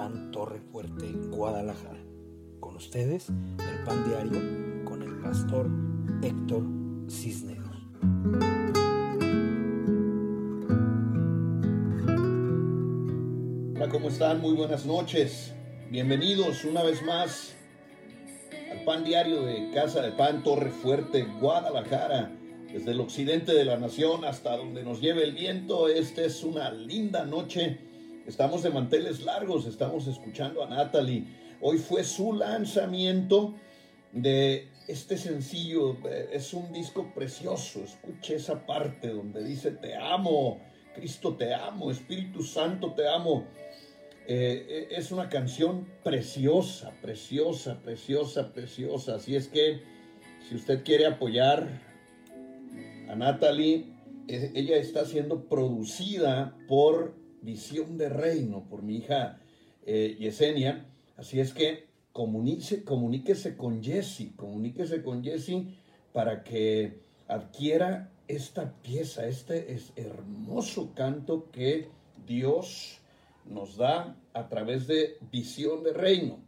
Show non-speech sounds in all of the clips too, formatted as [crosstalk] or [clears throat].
Pan Torre Fuerte, Guadalajara. Con ustedes, el Pan Diario, con el pastor Héctor Cisneros. Hola, ¿cómo están? Muy buenas noches. Bienvenidos una vez más al Pan Diario de Casa de Pan Torre Fuerte, Guadalajara. Desde el occidente de la nación hasta donde nos lleve el viento, esta es una linda noche Estamos de manteles largos, estamos escuchando a Natalie. Hoy fue su lanzamiento de este sencillo. Eh, es un disco precioso. Escuche esa parte donde dice, te amo, Cristo te amo, Espíritu Santo te amo. Eh, eh, es una canción preciosa, preciosa, preciosa, preciosa. Así es que si usted quiere apoyar a Natalie, ella está siendo producida por Visión de Reino por mi hija eh, Yesenia. Así es que comuníquese, comuníquese con Jesse, comuníquese con Jesse para que adquiera esta pieza, este es hermoso canto que Dios nos da a través de Visión de Reino.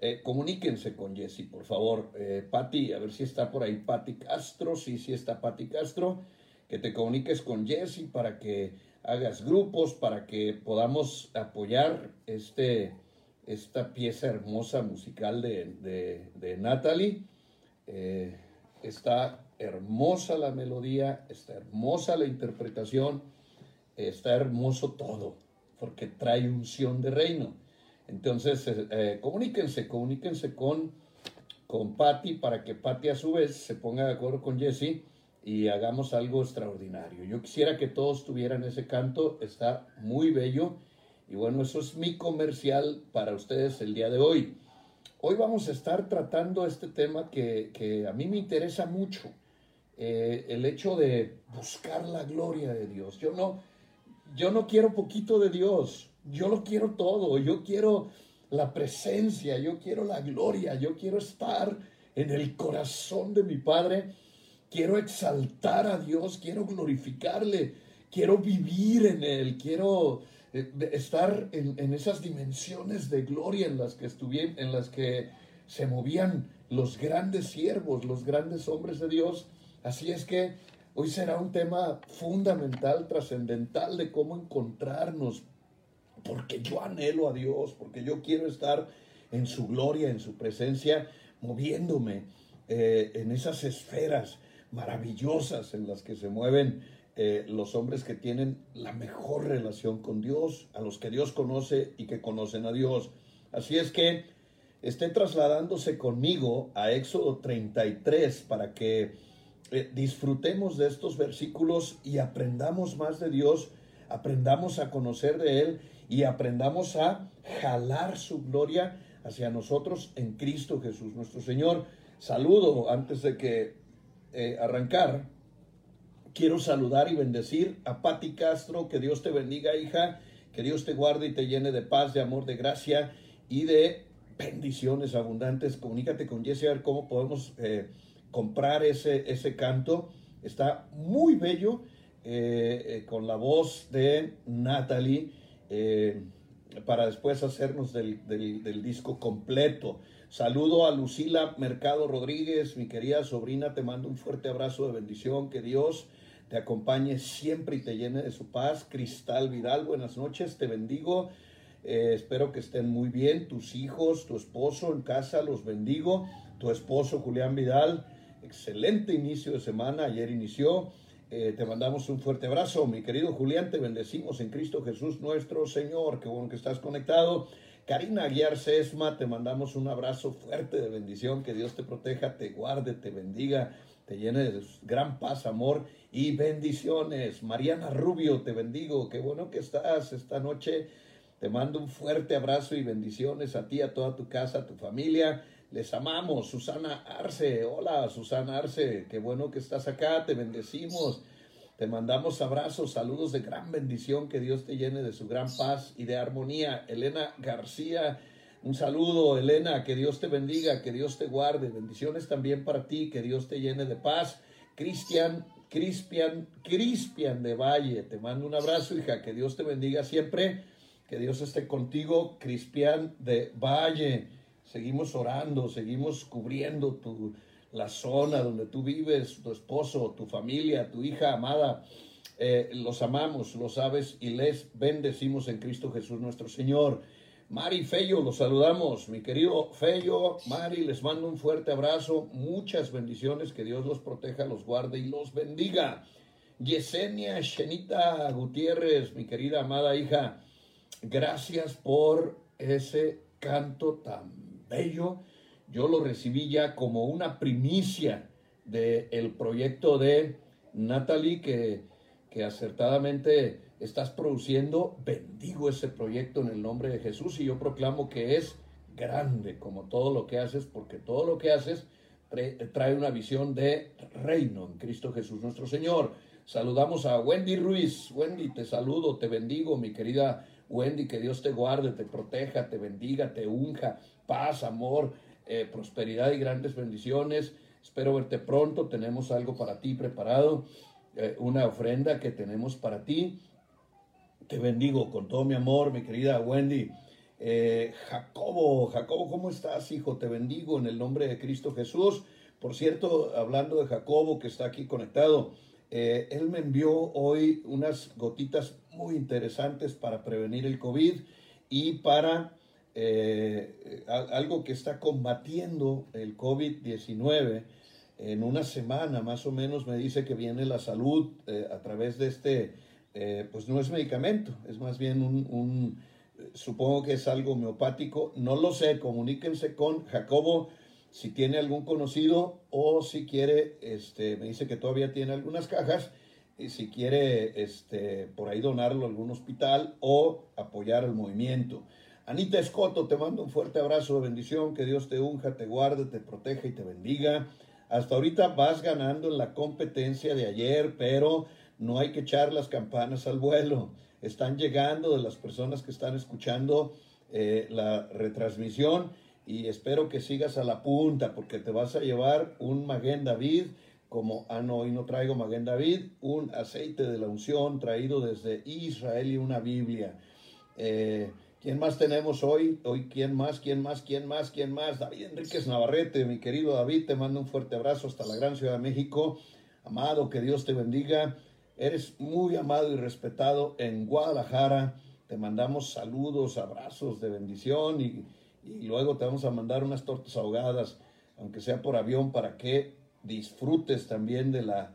Eh, comuníquense con Jesse, por favor. Eh, Patti, a ver si está por ahí Patti Castro. Sí, sí está Patti Castro. Que te comuniques con Jesse para que hagas grupos para que podamos apoyar este, esta pieza hermosa musical de, de, Natalie. Eh, está hermosa la melodía, está hermosa la interpretación, está hermoso todo, porque trae unción de reino. Entonces, eh, eh, comuníquense, comuníquense con, con Patty para que Patty a su vez se ponga de acuerdo con Jesse y hagamos algo extraordinario. Yo quisiera que todos tuvieran ese canto, está muy bello y bueno, eso es mi comercial para ustedes el día de hoy. Hoy vamos a estar tratando este tema que, a mí me interesa mucho, eh, el hecho de buscar la gloria de Dios. Yo no, yo no quiero poquito de Dios, yo lo quiero todo, yo quiero la presencia, yo quiero la gloria, yo quiero estar en el corazón de mi Padre quiero exaltar a Dios, quiero glorificarle, quiero vivir en Él, quiero eh, estar en, esas dimensiones de gloria en las que estuvieron, en las que se movían los grandes siervos, los grandes hombres de Dios. Así es que hoy será un tema fundamental, trascendental de cómo encontrarnos, porque yo anhelo a Dios, porque yo quiero estar en su gloria, en su presencia, moviéndome eh, en esas esferas maravillosas en las que se mueven eh, los hombres que tienen la mejor relación con Dios, a los que Dios conoce y que conocen a Dios. Así es que esté trasladándose conmigo a Éxodo 33 para que eh, disfrutemos de estos versículos y aprendamos más de Dios, aprendamos a conocer de Él y aprendamos a jalar su gloria hacia nosotros en Cristo Jesús nuestro Señor. Saludo antes de que eh, arrancar, quiero saludar y bendecir a Patti Castro, que Dios te bendiga, hija, que Dios te guarde y te llene de paz, de amor, de gracia y de bendiciones abundantes. Comunícate con Jesse a ver cómo podemos eh, comprar ese, ese canto. Está muy bello, eh, con la voz de Natalie, para después hacernos del, del disco completo. Saludo a Lucila Mercado Rodríguez, mi querida sobrina, te mando un fuerte abrazo de bendición, que Dios te acompañe siempre y te llene de su paz. Cristal Vidal, buenas noches, te bendigo. Eh, espero que estén muy bien, tus hijos, tu esposo en casa, los bendigo. Tu esposo Julián Vidal, excelente inicio de semana, ayer inició. Eh, te mandamos un fuerte abrazo, mi querido Julián, te bendecimos en Cristo Jesús nuestro Señor. Qué bueno que estás conectado. Karina Aguiar Sesma, te mandamos un abrazo fuerte de bendición, que Dios te proteja, te guarde, te bendiga, te llene de gran paz, amor y bendiciones. Mariana Rubio, te bendigo, qué bueno que estás esta noche. Te mando un fuerte abrazo y bendiciones a ti, a toda tu casa, a tu familia. Les amamos. Susana Arce, hola Susana Arce, qué bueno que estás acá, te bendecimos. Te mandamos abrazos, saludos de gran bendición, que Dios te llene de su gran paz y de armonía. Elena García, un saludo, Elena, que Dios te bendiga, que Dios te guarde. Bendiciones también para ti, que Dios te llene de paz. Cristian, Cristian, Cristian de Valle, te mando un abrazo, hija, que Dios te bendiga siempre. Que Dios esté contigo, Cristian de Valle. Seguimos orando, seguimos cubriendo tu, la zona donde tú vives, tu esposo, tu familia, tu hija amada. Eh, los amamos, lo sabes y les bendecimos en Cristo Jesús nuestro Señor. Mari Fello, los saludamos. Mi querido Fello, Mari, les mando un fuerte abrazo. Muchas bendiciones. Que Dios los proteja, los guarde y los bendiga. Yesenia Shenita Gutiérrez, mi querida amada hija, gracias por ese canto tan bello. Yo lo recibí ya como una primicia del proyecto de Natalie que, que acertadamente estás produciendo, bendigo ese proyecto en el nombre de Jesús y yo proclamo que es grande como todo lo que haces, porque todo lo que haces trae una visión de reino en Cristo Jesús nuestro Señor. Saludamos a Wendy Ruiz. Wendy, te saludo, te bendigo, mi querida Wendy, que Dios te guarde, te proteja, te bendiga, te unja, paz, amor, eh, prosperidad y grandes bendiciones. Espero verte pronto. Tenemos algo para ti preparado, eh, una ofrenda que tenemos para ti. Te bendigo con todo mi amor, mi querida Wendy. Eh, Jacobo, Jacobo, ¿cómo estás, hijo? Te bendigo en el nombre de Cristo Jesús. Por cierto, hablando de Jacobo que está aquí conectado, eh, él me envió hoy unas gotitas muy interesantes para prevenir el COVID y para eh, algo que está combatiendo el COVID-19. En una semana más o menos me dice que viene la salud a través de este eh, pues no es medicamento, es más bien un, supongo que es algo homeopático, no lo sé, comuníquense con Jacobo si tiene algún conocido o si quiere, este, me dice que todavía tiene algunas cajas, y si quiere este, por ahí donarlo a algún hospital o apoyar el movimiento. Anita Escoto, te mando un fuerte abrazo de bendición, que Dios te unja, te guarde, te proteja y te bendiga. Hasta ahorita vas ganando en la competencia de ayer, pero no hay que echar las campanas al vuelo. Están llegando de las personas que están escuchando eh, la retransmisión y espero que sigas a la punta porque te vas a llevar un Maguen David, como, ah no, hoy no traigo Maguen David, un aceite de la unción traído desde Israel y una Biblia. Eh, ¿Quién más tenemos hoy? Hoy, ¿quién más? ¿Quién más? ¿Quién más? ¿Quién más? David Enríquez Navarrete, mi querido David, te mando un fuerte abrazo hasta la gran ciudad de México. Amado, que Dios te bendiga. Eres muy amado y respetado en Guadalajara. Te mandamos saludos, abrazos de bendición y, luego te vamos a mandar unas tortas ahogadas, aunque sea por avión, para que disfrutes también de, la,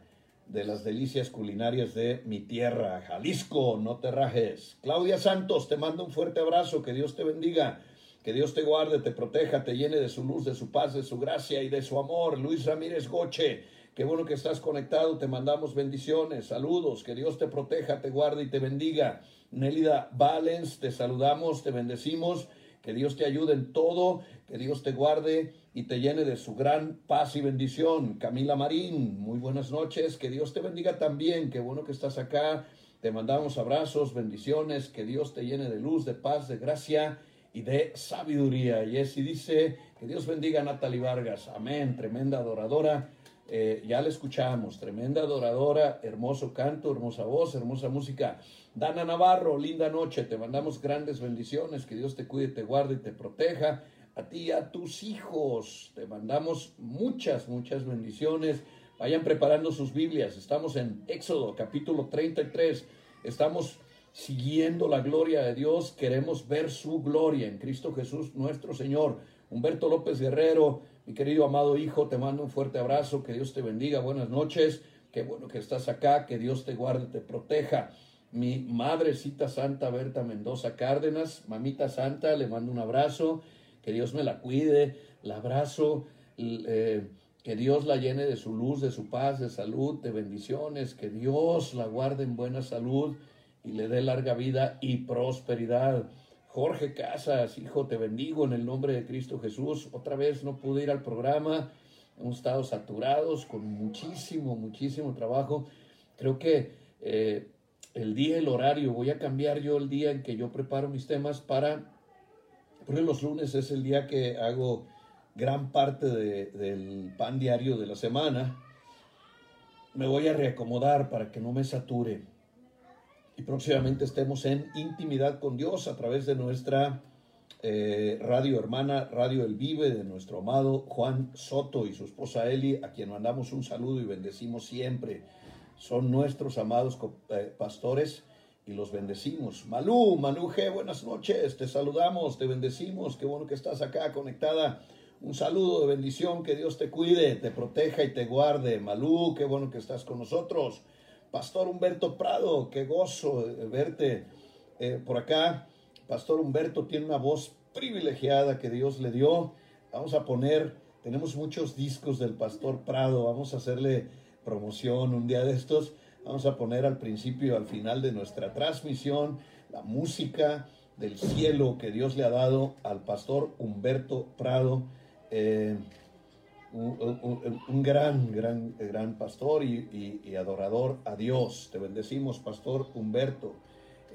de las delicias culinarias de mi tierra, Jalisco, no te rajes. Claudia Santos, te mando un fuerte abrazo, que Dios te bendiga, que Dios te guarde, te proteja, te llene de su luz, de su paz, de su gracia y de su amor. Luis Ramírez Goche, Qué bueno que estás conectado, te mandamos bendiciones, saludos, que Dios te proteja, te guarde y te bendiga. Nélida Valens, te saludamos, te bendecimos, que Dios te ayude en todo, que Dios te guarde y te llene de su gran paz y bendición. Camila Marín, muy buenas noches, que Dios te bendiga también, qué bueno que estás acá. Te mandamos abrazos, bendiciones, que Dios te llene de luz, de paz, de gracia y de sabiduría. Y así dice, que Dios bendiga a Natalie Vargas. Amén, tremenda adoradora eh, ya la escuchamos, tremenda adoradora, hermoso canto, hermosa voz, hermosa música. Dana Navarro, linda noche, te mandamos grandes bendiciones, que Dios te cuide, te guarde y te proteja. A ti y a tus hijos, te mandamos muchas, muchas bendiciones. Vayan preparando sus Biblias, estamos en Éxodo capítulo 33, estamos siguiendo la gloria de Dios, queremos ver su gloria en Cristo Jesús nuestro Señor. Humberto López Guerrero, mi querido amado hijo, te mando un fuerte abrazo, que Dios te bendiga, buenas noches, qué bueno que estás acá, que Dios te guarde, te proteja. Mi madrecita santa Berta Mendoza Cárdenas, mamita santa, le mando un abrazo, que Dios me la cuide, la abrazo, eh, que Dios la llene de su luz, de su paz, de salud, de bendiciones, que Dios la guarde en buena salud y le dé larga vida y prosperidad. Jorge Casas, hijo, te bendigo en el nombre de Cristo Jesús. Otra vez no pude ir al programa, hemos estado saturados con muchísimo, muchísimo trabajo. Creo que eh, el día, el horario, voy a cambiar yo el día en que yo preparo mis temas para, porque los lunes es el día que hago gran parte del pan diario de la semana. Me voy a reacomodar para que no me sature y próximamente estemos en intimidad con Dios a través de nuestra eh, radio hermana, Radio El Vive, de nuestro amado Juan Soto y su esposa Eli, a quien mandamos un saludo y bendecimos siempre. Son nuestros amados eh, pastores y los bendecimos. Malú, Manu G, buenas noches, te saludamos, te bendecimos, qué bueno que estás acá conectada. Un saludo de bendición, que Dios te cuide, te proteja y te guarde. Malú, qué bueno que estás con nosotros. Pastor Humberto Prado, qué gozo verte eh, por acá. Pastor Humberto tiene una voz privilegiada que Dios le dio. Vamos a poner, tenemos muchos discos del Pastor Prado, vamos a hacerle promoción un día de estos. Vamos a poner al principio y al final de nuestra transmisión la música del cielo que Dios le ha dado al Pastor Humberto Prado. Eh, un, gran, gran, gran pastor y, adorador a Dios. Te bendecimos, Pastor Humberto.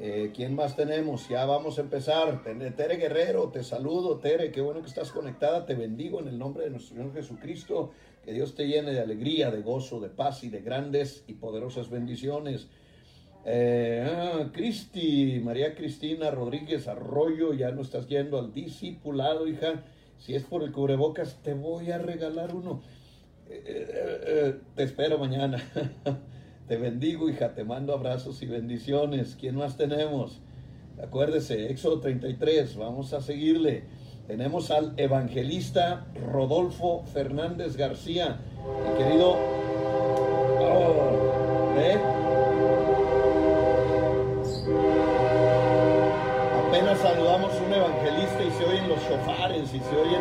Eh, ¿Quién más tenemos? Ya vamos a empezar. Tere Guerrero, te saludo, Tere, qué bueno que estás conectada. Te bendigo en el nombre de nuestro Señor Jesucristo. Que Dios te llene de alegría, de gozo, de paz y de grandes y poderosas bendiciones. Eh, ah, Cristi, María Cristina Rodríguez Arroyo, ya no estás yendo al discipulado, hija. Si es por el cubrebocas, te voy a regalar uno. Eh, eh, te espero mañana. [laughs] te bendigo, hija. Te mando abrazos y bendiciones. ¿Quién más tenemos? Acuérdese, Éxodo 33. Vamos a seguirle. Tenemos al evangelista Rodolfo Fernández García. Mi querido. Apenas saludamos un evangelista y se oyen los shofares y se oyen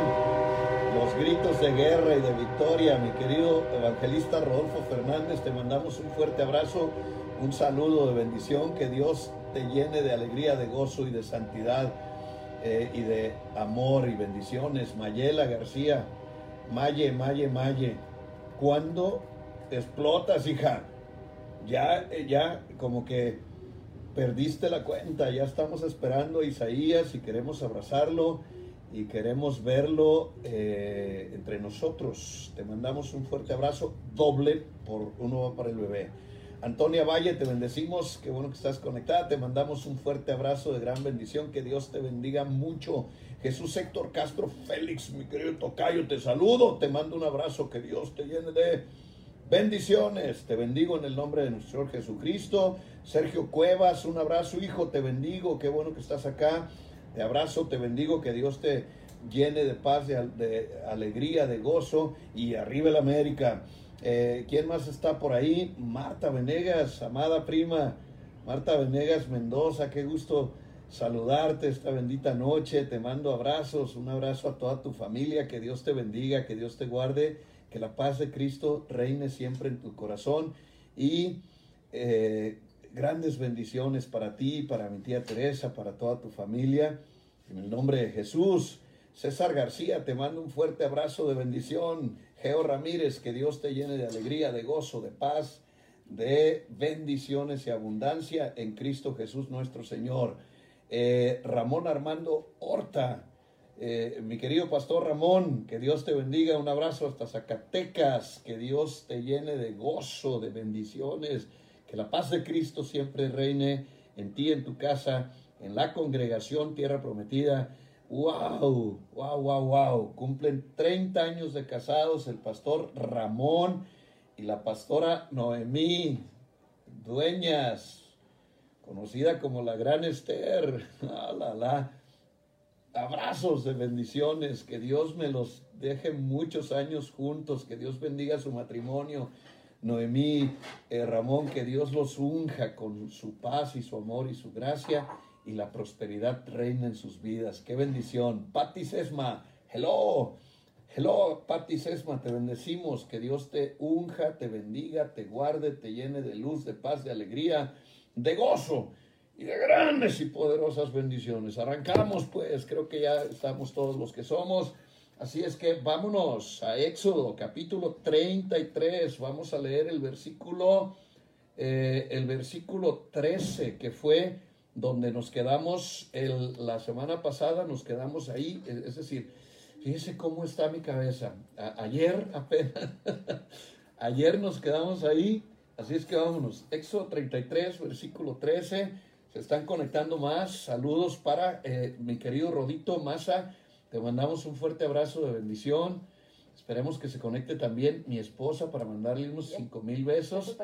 los gritos de guerra y de victoria. Mi querido evangelista Rodolfo Fernández, te mandamos un fuerte abrazo, un saludo de bendición, que Dios te llene de alegría, de gozo y de santidad eh, y de amor y bendiciones. Mayela García, Maye, Maye, Maye, ¿cuándo explotas, hija? Ya, eh, ya, como que perdiste la cuenta, ya estamos esperando a Isaías y queremos abrazarlo y queremos verlo eh, entre nosotros. Te mandamos un fuerte abrazo, doble por uno para el bebé. Antonia Valle, te bendecimos, qué bueno que estás conectada, te mandamos un fuerte abrazo de gran bendición, que Dios te bendiga mucho. Jesús Héctor Castro Félix, mi querido Tocayo, te saludo, te mando un abrazo, que Dios te llene de bendiciones, te bendigo en el nombre de nuestro Señor Jesucristo. Sergio Cuevas, un abrazo, hijo, te bendigo, qué bueno que estás acá. Te abrazo, te bendigo, que Dios te llene de paz, de, alegría, de gozo y arriba el América. Eh, ¿Quién más está por ahí? Marta Venegas, amada prima. Marta Venegas Mendoza, qué gusto saludarte esta bendita noche. Te mando abrazos, un abrazo a toda tu familia. Que Dios te bendiga, que Dios te guarde, que la paz de Cristo reine siempre en tu corazón. Y eh, grandes bendiciones para ti, para mi tía Teresa, para toda tu familia. En el nombre de Jesús. César García, te mando un fuerte abrazo de bendición. Geo Ramírez, que Dios te llene de alegría, de gozo, de paz, de bendiciones y abundancia en Cristo Jesús nuestro Señor. Eh, Ramón Armando Horta, eh, mi querido pastor Ramón, que Dios te bendiga. Un abrazo hasta Zacatecas, que Dios te llene de gozo, de bendiciones que la paz de Cristo siempre reine en ti, en tu casa, en la congregación Tierra Prometida. ¡Wow! ¡Wow, wow, wow! Cumplen 30 años de casados el pastor Ramón y la pastora Noemí Dueñas, conocida como la Gran Esther. [laughs] ¡Ah, la, la! Abrazos de bendiciones, que Dios me los deje muchos años juntos, que Dios bendiga su matrimonio Noemí, eh, Ramón, que Dios los unja con su paz y su amor y su gracia y la prosperidad reina en sus vidas. Qué bendición. Patti Sesma, hello. Hello, Patti Sesma, te bendecimos. Que Dios te unja, te bendiga, te guarde, te llene de luz, de paz, de alegría, de gozo y de grandes y poderosas bendiciones. Arrancamos pues, creo que ya estamos todos los que somos. Así es que vámonos a Éxodo capítulo 33. Vamos a leer el versículo, eh, el versículo 13, que fue donde nos quedamos el, la semana pasada, nos quedamos ahí. Es decir, fíjese cómo está mi cabeza. ayer apenas, [laughs] ayer nos quedamos ahí Así es que vámonos. Éxodo 33, versículo 13. Se están conectando más. Saludos para eh, mi querido Rodito Massa. Te mandamos un fuerte abrazo de bendición. Esperemos que se conecte también mi esposa para mandarle unos cinco mil besos.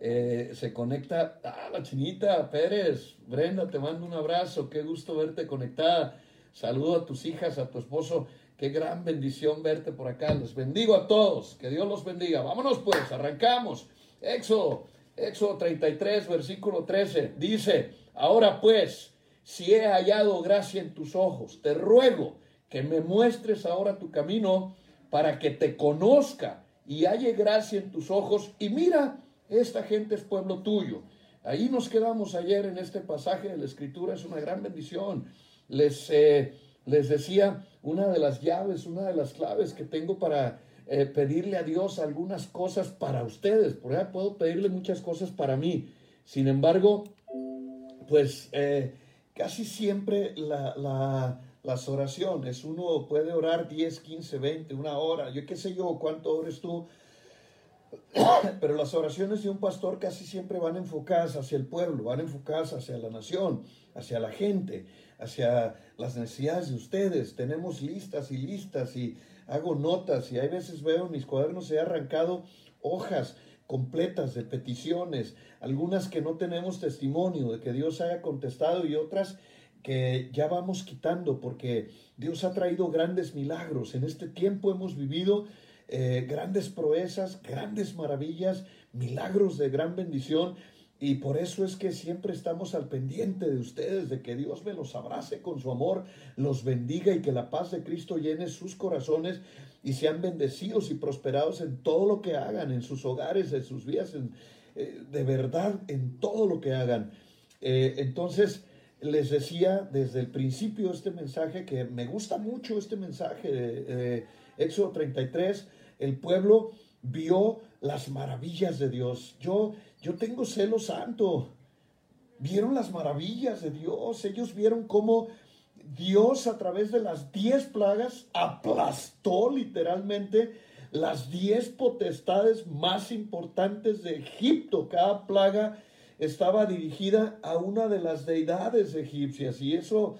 Eh, se conecta ah, la chinita Pérez. Brenda, te mando un abrazo. Qué gusto verte conectada. Saludo a tus hijas, a tu esposo. Qué gran bendición verte por acá. Les bendigo a todos. Que Dios los bendiga. Vámonos pues, arrancamos. Éxodo, Éxodo 33, versículo 13. Dice, ahora pues, si he hallado gracia en tus ojos, te ruego que me muestres ahora tu camino para que te conozca y halle gracia en tus ojos. Y mira, esta gente es pueblo tuyo. Ahí nos quedamos ayer en este pasaje de la Escritura, es una gran bendición. Les, eh, les decía, una de las llaves, una de las claves que tengo para eh, pedirle a Dios algunas cosas para ustedes. Por ejemplo, puedo pedirle muchas cosas para mí. Sin embargo, pues eh, casi siempre las oraciones, uno puede orar 10, 15, 20, una hora, yo qué sé yo, cuánto ores tú, [coughs] pero las oraciones de un pastor casi siempre van enfocadas hacia el pueblo, van enfocadas hacia la nación, hacia la gente, hacia las necesidades de ustedes. Tenemos listas y listas y hago notas y hay veces veo en mis cuadernos he arrancado hojas completas de peticiones, algunas que no tenemos testimonio de que Dios haya contestado y otras que ya vamos quitando porque Dios ha traído grandes milagros. En este tiempo hemos vivido eh, grandes proezas, grandes maravillas, milagros de gran bendición y por eso es que siempre estamos al pendiente de ustedes, de que Dios me los abrace con su amor, los bendiga y que la paz de Cristo llene sus corazones y sean bendecidos y prosperados en todo lo que hagan, en sus hogares, en sus vidas, eh, de verdad, en todo lo que hagan. Eh, entonces, les decía desde el principio este mensaje que me gusta mucho este mensaje de Éxodo 33, el pueblo vio las maravillas de Dios. Yo yo tengo celo santo. Vieron las maravillas de Dios. Ellos vieron cómo Dios a través de las diez plagas aplastó literalmente las diez potestades más importantes de Egipto. Cada plaga estaba dirigida a una de las deidades egipcias y eso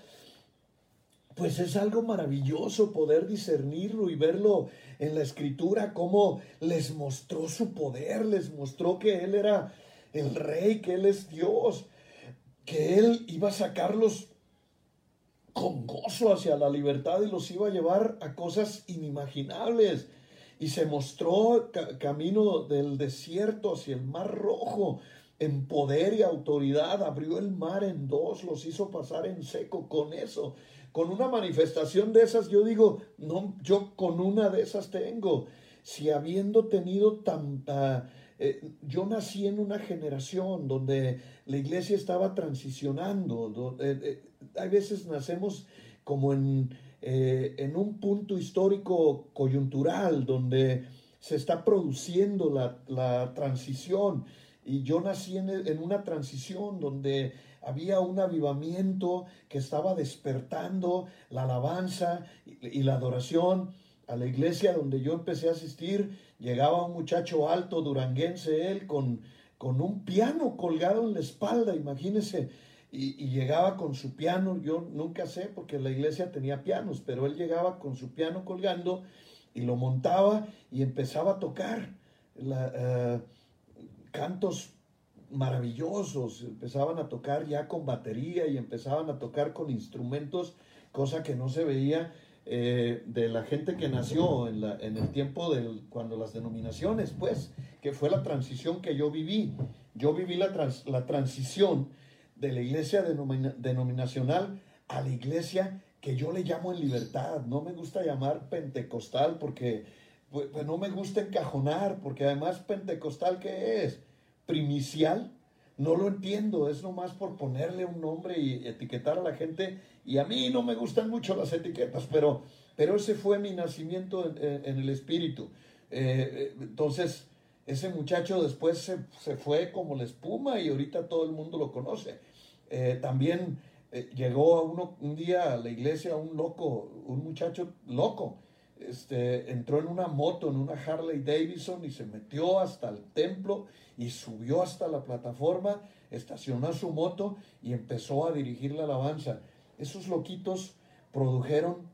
pues es algo maravilloso poder discernirlo y verlo en la escritura, cómo les mostró su poder, les mostró que Él era el rey, que Él es Dios, que Él iba a sacarlos con gozo hacia la libertad y los iba a llevar a cosas inimaginables. Y se mostró camino del desierto hacia el mar rojo en poder y autoridad, abrió el mar en dos, los hizo pasar en seco con eso con una manifestación de esas, yo digo, no, yo con una de esas tengo. Si habiendo tenido tanta... Eh, yo nací en una generación donde la iglesia estaba transicionando. Eh, eh, hay veces nacemos como en, en un punto histórico coyuntural donde se está produciendo la, la transición. Y yo nací en, en una transición donde había un avivamiento que estaba despertando la alabanza y, la adoración. A la iglesia donde yo empecé a asistir, llegaba un muchacho alto, duranguense él, con, con un piano colgado en la espalda, imagínense, y, y, llegaba con su piano, yo nunca sé porque la iglesia tenía pianos, pero él llegaba con su piano colgando y lo montaba y empezaba a tocar la, eh, cantos maravillosos, empezaban a tocar ya con batería y empezaban a tocar con instrumentos, cosa que no se veía eh, de la gente que nació en, el tiempo del, cuando las denominaciones, pues, que fue la transición que yo viví. Yo viví la, la transición de la iglesia denominacional a la iglesia que yo le llamo en libertad. No me gusta llamar pentecostal porque pues, pues no me gusta encajonar, porque además pentecostal, ¿qué es? primicial, no lo entiendo, es nomás por ponerle un nombre y etiquetar a la gente. Y a mí no me gustan mucho las etiquetas, pero, pero ese fue mi nacimiento en, el espíritu. Eh, eh, entonces, ese muchacho después se, fue como la espuma y ahorita todo el mundo lo conoce. Eh, también llegó a uno, un día a la iglesia un loco, un muchacho loco, este, entró en una moto, en una Harley Davidson y se metió hasta el templo y subió hasta la plataforma, estacionó su moto y empezó a dirigir la alabanza. Esos loquitos produjeron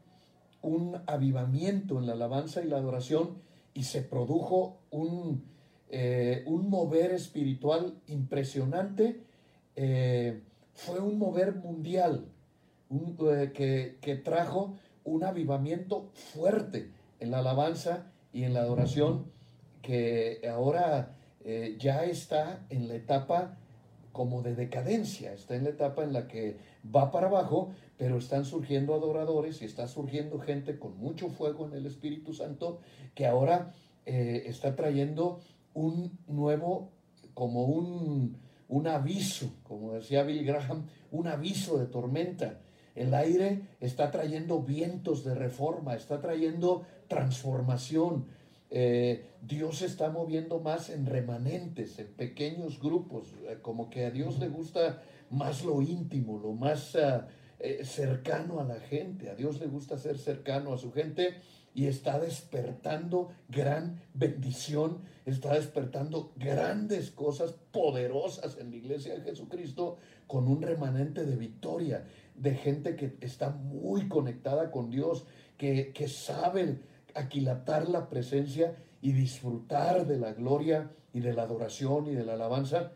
un avivamiento en la alabanza y la adoración y se produjo un, eh, un mover espiritual impresionante. Eh, fue un mover mundial eh, que, que trajo un avivamiento fuerte en la alabanza y en la adoración que ahora eh, ya está en la etapa como de decadencia, está en la etapa en la que va para abajo, pero están surgiendo adoradores y está surgiendo gente con mucho fuego en el Espíritu Santo que ahora eh, está trayendo un nuevo, como un, un aviso, como decía Bill Graham, un aviso de tormenta el aire está trayendo vientos de reforma, está trayendo transformación. Eh, Dios está moviendo más en remanentes, en pequeños grupos, eh, como que a Dios le gusta más lo íntimo, lo más ah, eh, cercano a la gente. A Dios le gusta ser cercano a su gente y está despertando gran bendición, está despertando grandes cosas poderosas en la iglesia de Jesucristo con un remanente de victoria de gente que está muy conectada con Dios, que, que saben aquilatar la presencia y disfrutar de la gloria y de la adoración y de la alabanza,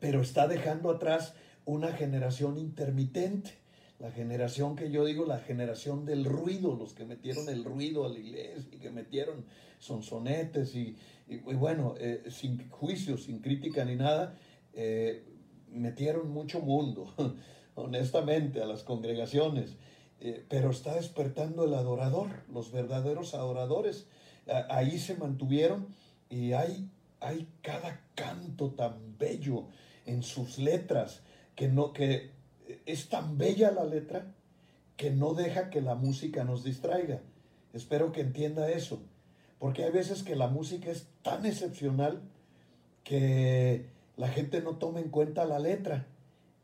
pero está dejando atrás una generación intermitente, la generación que yo digo, la generación del ruido, los que metieron el ruido a la iglesia y que metieron sonsonetes y, y, bueno, eh, sin juicio, sin crítica ni nada, eh, metieron mucho mundo. [laughs] honestamente, a las congregaciones, eh, pero está despertando el adorador, los verdaderos adoradores. ahí se mantuvieron y hay, hay cada canto tan bello en sus letras que no que es tan bella la letra que no deja que la música nos distraiga. Espero que entienda eso, porque hay veces que la música es tan excepcional que la gente no toma en cuenta la letra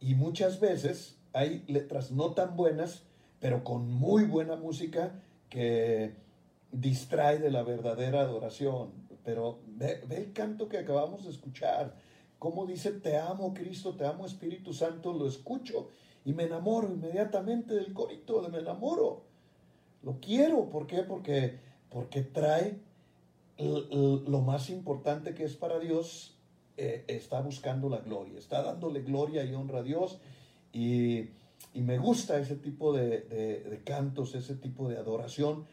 y muchas veces hay letras no tan buenas, pero con muy buena música que distrae de la verdadera adoración. Pero ve, el canto que acabamos de escuchar, cómo dice, te amo Cristo, te amo Espíritu Santo, lo escucho y me enamoro inmediatamente del corito, de me enamoro. Lo quiero, ¿por qué? Porque, porque trae lo más importante que es para Dios eh, está buscando la gloria, está dándole gloria y honra a Dios y, me gusta ese tipo de, cantos, ese tipo de adoración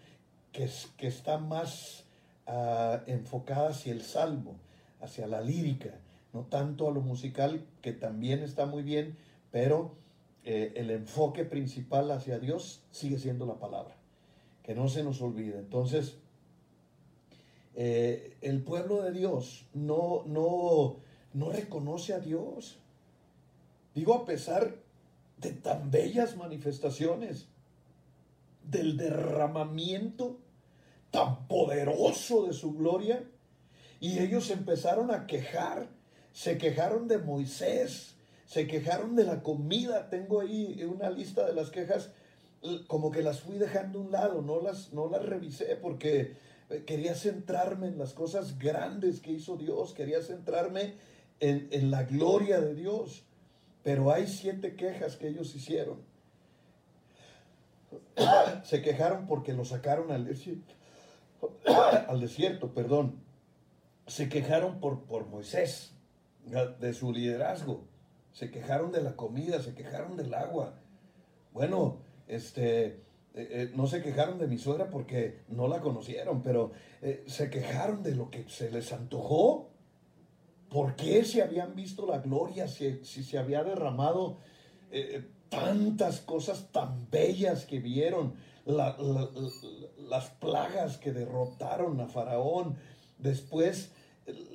que, que está más ah, enfocada hacia el salmo, hacia la lírica, no tanto a lo musical, que también está muy bien, pero eh, el enfoque principal hacia Dios sigue siendo la palabra, que no se nos olvide. Entonces, eh, el pueblo de Dios no, no, no reconoce a Dios. Digo, a pesar de tan bellas manifestaciones, del derramamiento tan poderoso de su gloria, y ellos empezaron a quejar, se quejaron de Moisés, se quejaron de la comida. Tengo ahí una lista de las quejas, como que las fui dejando a un lado, no las, no las revisé porque quería centrarme en las cosas grandes que hizo Dios, quería centrarme en, la gloria de Dios. Pero hay siete quejas que ellos hicieron. [coughs] Se quejaron porque lo sacaron al desierto. [coughs] al desierto, perdón. Se quejaron por, por Moisés, de su liderazgo. Se quejaron de la comida, se quejaron del agua. Bueno, este, eh, eh, no se quejaron de mi suegra porque no la conocieron, pero eh, se quejaron de lo que se les antojó. ¿Por qué se habían visto la gloria, si, se había derramado tantas cosas tan bellas que vieron, las plagas que derrotaron a Faraón, después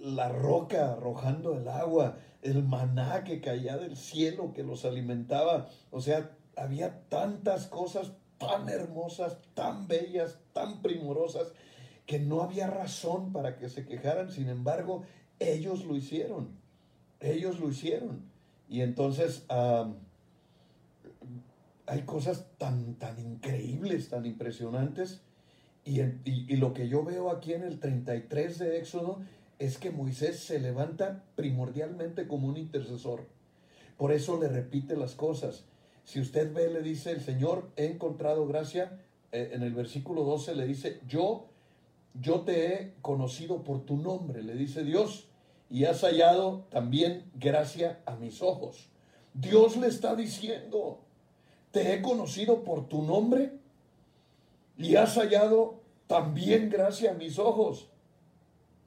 la roca arrojando el agua, el maná que caía del cielo que los alimentaba, o sea, había tantas cosas tan hermosas, tan bellas, tan primorosas, que no había razón para que se quejaran. Sin embargo, ellos lo hicieron. Ellos lo hicieron. Y entonces hay cosas tan, tan increíbles, tan impresionantes, Y, y, lo que yo veo aquí en el 33 de Éxodo es que Moisés se levanta primordialmente como un intercesor. Por eso le repite las cosas. Si usted ve, le dice el Señor, he encontrado gracia. Eh, en el versículo 12 le dice, yo, yo te he conocido por tu nombre, le dice Dios, y has hallado también gracia a mis ojos. Dios le está diciendo, te he conocido por tu nombre y has hallado también gracia a mis ojos.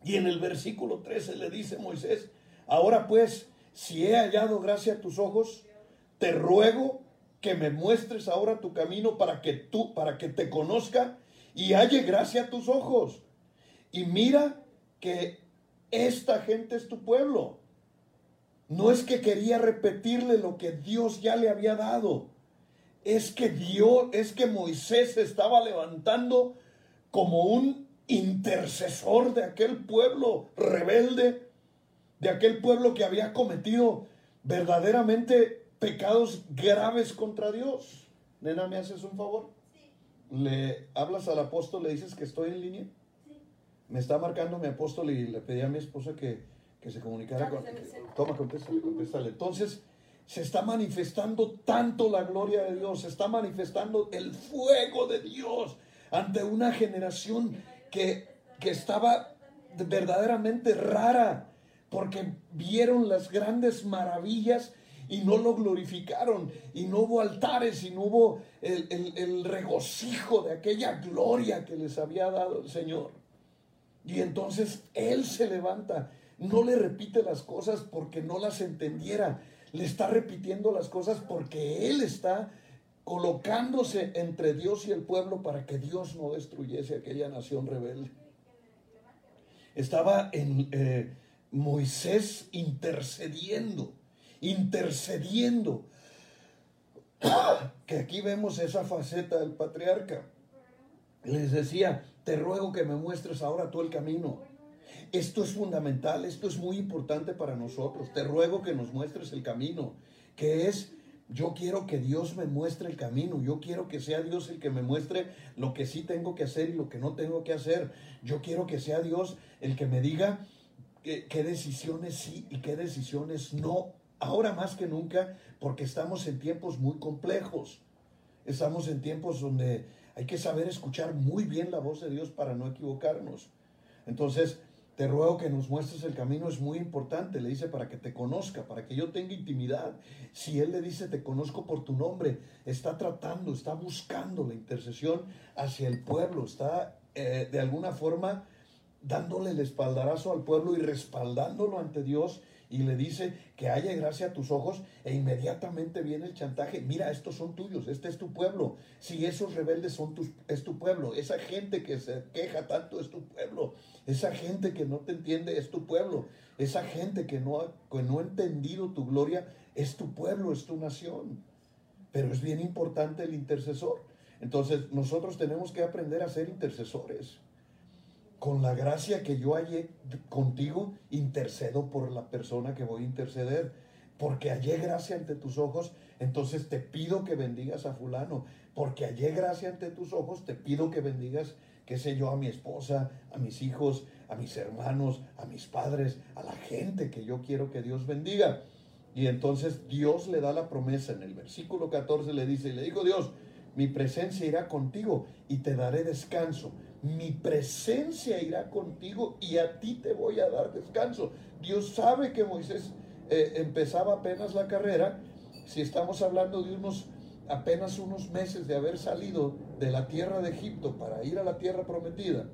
Y en el versículo 13 le dice Moisés, ahora pues, si he hallado gracia a tus ojos, te ruego que me muestres ahora tu camino para que tú, para que te conozca y halle gracia a tus ojos. Y mira que esta gente es tu pueblo. No es que quería repetirle lo que Dios ya le había dado es que Dios, es que Moisés se estaba levantando como un intercesor de aquel pueblo rebelde, de aquel pueblo que había cometido verdaderamente pecados graves contra Dios. Nena, ¿me haces un favor? Le hablas al apóstol, le dices que estoy en línea. Me está marcando mi apóstol y le pedí a mi esposa que, se comunicara con... Toma, contéstale, contéstale. Entonces, se está manifestando tanto la gloria de Dios, se está manifestando el fuego de Dios ante una generación que, que estaba verdaderamente rara, porque vieron las grandes maravillas y no lo glorificaron, y no hubo altares, y no hubo el, el, regocijo de aquella gloria que les había dado el Señor. Y entonces Él se levanta, no le repite las cosas porque no las entendiera, le está repitiendo las cosas porque él está colocándose entre Dios y el pueblo para que Dios no destruyese aquella nación rebelde. Estaba en eh, Moisés intercediendo, intercediendo. [coughs] que aquí vemos esa faceta del patriarca. Les decía, te ruego que me muestres ahora tú el camino. Esto es fundamental, esto es muy importante para nosotros. Te ruego que nos muestres el camino, que es, yo quiero que Dios me muestre el camino, yo quiero que sea Dios el que me muestre lo que sí tengo que hacer y lo que no tengo que hacer. Yo quiero que sea Dios el que me diga qué, qué decisiones sí y qué decisiones no. Ahora más que nunca, porque estamos en tiempos muy complejos. Estamos en tiempos donde hay que saber escuchar muy bien la voz de Dios para no equivocarnos. Entonces, te ruego que nos muestres el camino, es muy importante, le dice, para que te conozca, para que yo tenga intimidad. Si Él le dice, te conozco por tu nombre, está tratando, está buscando la intercesión hacia el pueblo, está eh, de alguna forma dándole el espaldarazo al pueblo y respaldándolo ante Dios y le dice que haya gracia a tus ojos e inmediatamente viene el chantaje. Mira, estos son tuyos, este es tu pueblo. Si esos rebeldes son tus, es tu pueblo, esa gente que se queja tanto es tu pueblo, esa gente que no te entiende es tu pueblo, esa gente que no, que no ha entendido tu gloria es tu pueblo, es tu nación. Pero es bien importante el intercesor. Entonces nosotros tenemos que aprender a ser intercesores con la gracia que yo hallé contigo, intercedo por la persona que voy a interceder. Porque hallé gracia ante tus ojos, entonces te pido que bendigas a fulano. Porque hallé gracia ante tus ojos, te pido que bendigas, qué sé yo, a mi esposa, a mis hijos, a mis hermanos, a mis padres, a la gente que yo quiero que Dios bendiga. Y entonces Dios le da la promesa en el versículo 14, le dice, y le dijo Dios, mi presencia irá contigo y te daré descanso mi presencia irá contigo y a ti te voy a dar descanso. Dios sabe que Moisés eh, empezaba apenas la carrera, si estamos hablando de unos apenas unos meses de haber salido de la tierra de Egipto para ir a la tierra prometida,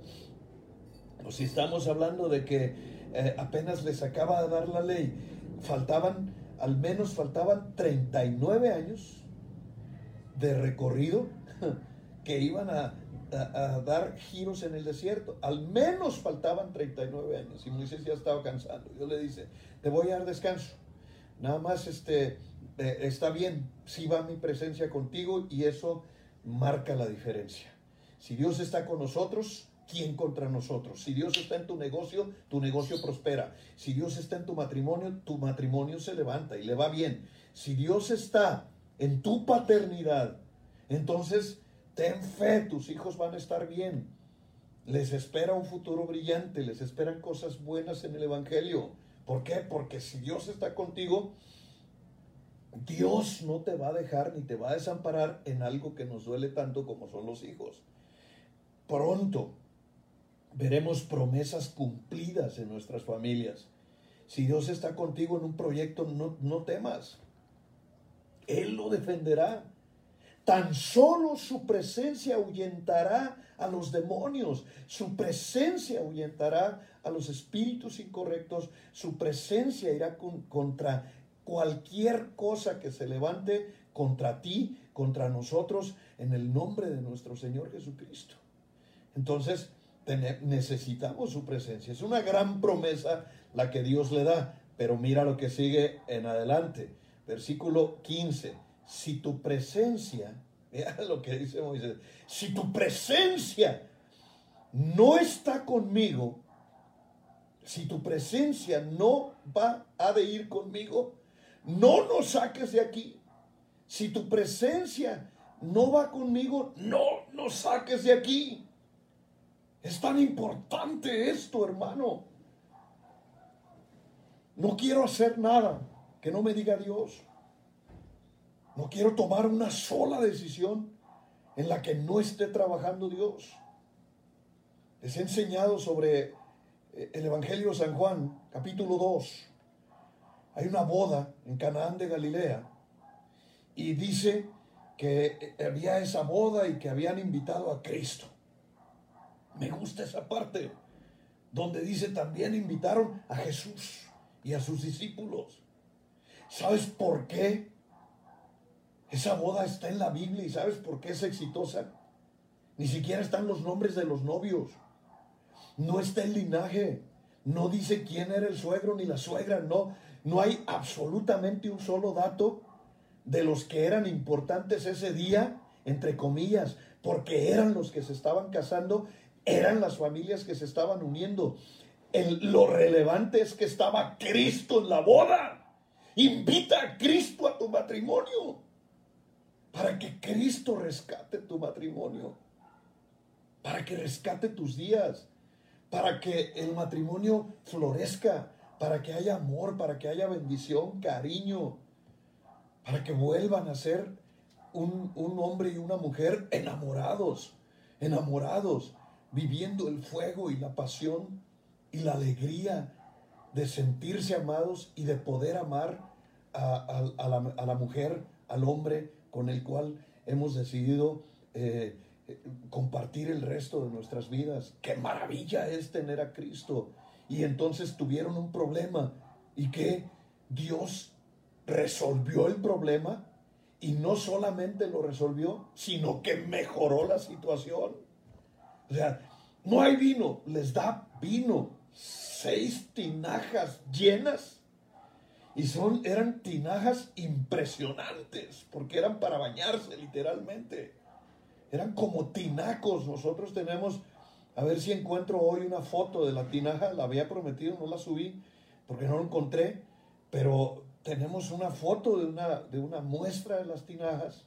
o si estamos hablando de que eh, apenas les acaba de dar la ley, faltaban, al menos faltaban 39 años de recorrido que iban a, a, dar giros en el desierto. Al menos faltaban 39 años y Moisés ya estaba cansado. Dios le dice, te voy a dar descanso. Nada más este, eh, está bien, si va mi presencia contigo y eso marca la diferencia. Si Dios está con nosotros, ¿quién contra nosotros? Si Dios está en tu negocio, tu negocio prospera. Si Dios está en tu matrimonio, tu matrimonio se levanta y le va bien. Si Dios está en tu paternidad, entonces Ten fe, tus hijos van a estar bien. Les espera un futuro brillante, les esperan cosas buenas en el Evangelio. ¿Por qué? Porque si Dios está contigo, Dios no te va a dejar ni te va a desamparar en algo que nos duele tanto como son los hijos. Pronto veremos promesas cumplidas en nuestras familias. Si Dios está contigo en un proyecto, no, no temas. Él lo defenderá. Tan solo su presencia ahuyentará a los demonios, su presencia ahuyentará a los espíritus incorrectos, su presencia irá contra cualquier cosa que se levante contra ti, contra nosotros, en el nombre de nuestro Señor Jesucristo. Entonces, necesitamos su presencia. Es una gran promesa la que Dios le da, pero mira lo que sigue en adelante. Versículo 15. Si tu presencia, [laughs] mira lo que dice Moisés, si tu presencia no está conmigo, si tu presencia no va a de ir conmigo, no nos saques de aquí. Si tu presencia no va conmigo, no nos saques de aquí. Es tan importante esto, hermano. No quiero hacer nada que no me diga Dios. No quiero tomar una sola decisión en la que no esté trabajando Dios. Les he enseñado sobre eh, el Evangelio de San Juan, capítulo 2 hay una boda en Canaán de Galilea y dice que había esa boda y que habían invitado a Cristo. Me gusta esa parte donde dice también invitaron a Jesús y a sus discípulos. ¿Sabes por qué? Esa boda está en la Biblia y ¿sabes por qué es exitosa? Ni siquiera están los nombres de los novios. No está el linaje. No dice quién era el suegro ni la suegra. No, no hay absolutamente un solo dato de los que eran importantes ese día, entre comillas, porque eran los que se estaban casando, eran las familias que se estaban uniendo. lo relevante es que estaba Cristo en la boda. Invita a Cristo a tu matrimonio para que Cristo rescate tu matrimonio, para que rescate tus días, para que el matrimonio florezca, para que haya amor, para que haya bendición, cariño, para que vuelvan a ser un, hombre y una mujer enamorados, enamorados, viviendo el fuego y la pasión y la alegría de sentirse amados y de poder amar a, la, mujer, al hombre con el cual hemos decidido eh, compartir el resto de nuestras vidas. Qué maravilla es tener a Cristo y entonces tuvieron un problema y que Dios resolvió el problema y no solamente lo resolvió, sino que mejoró la situación. O sea, no hay vino, les da vino, seis tinajas llenas. Y son, eran tinajas impresionantes, porque eran para bañarse literalmente. Eran como tinacos. Nosotros tenemos a ver si encuentro hoy una foto de la tinaja. La había prometido, no la subí porque no la encontré. Pero tenemos una foto de una, de una muestra de las tinajas.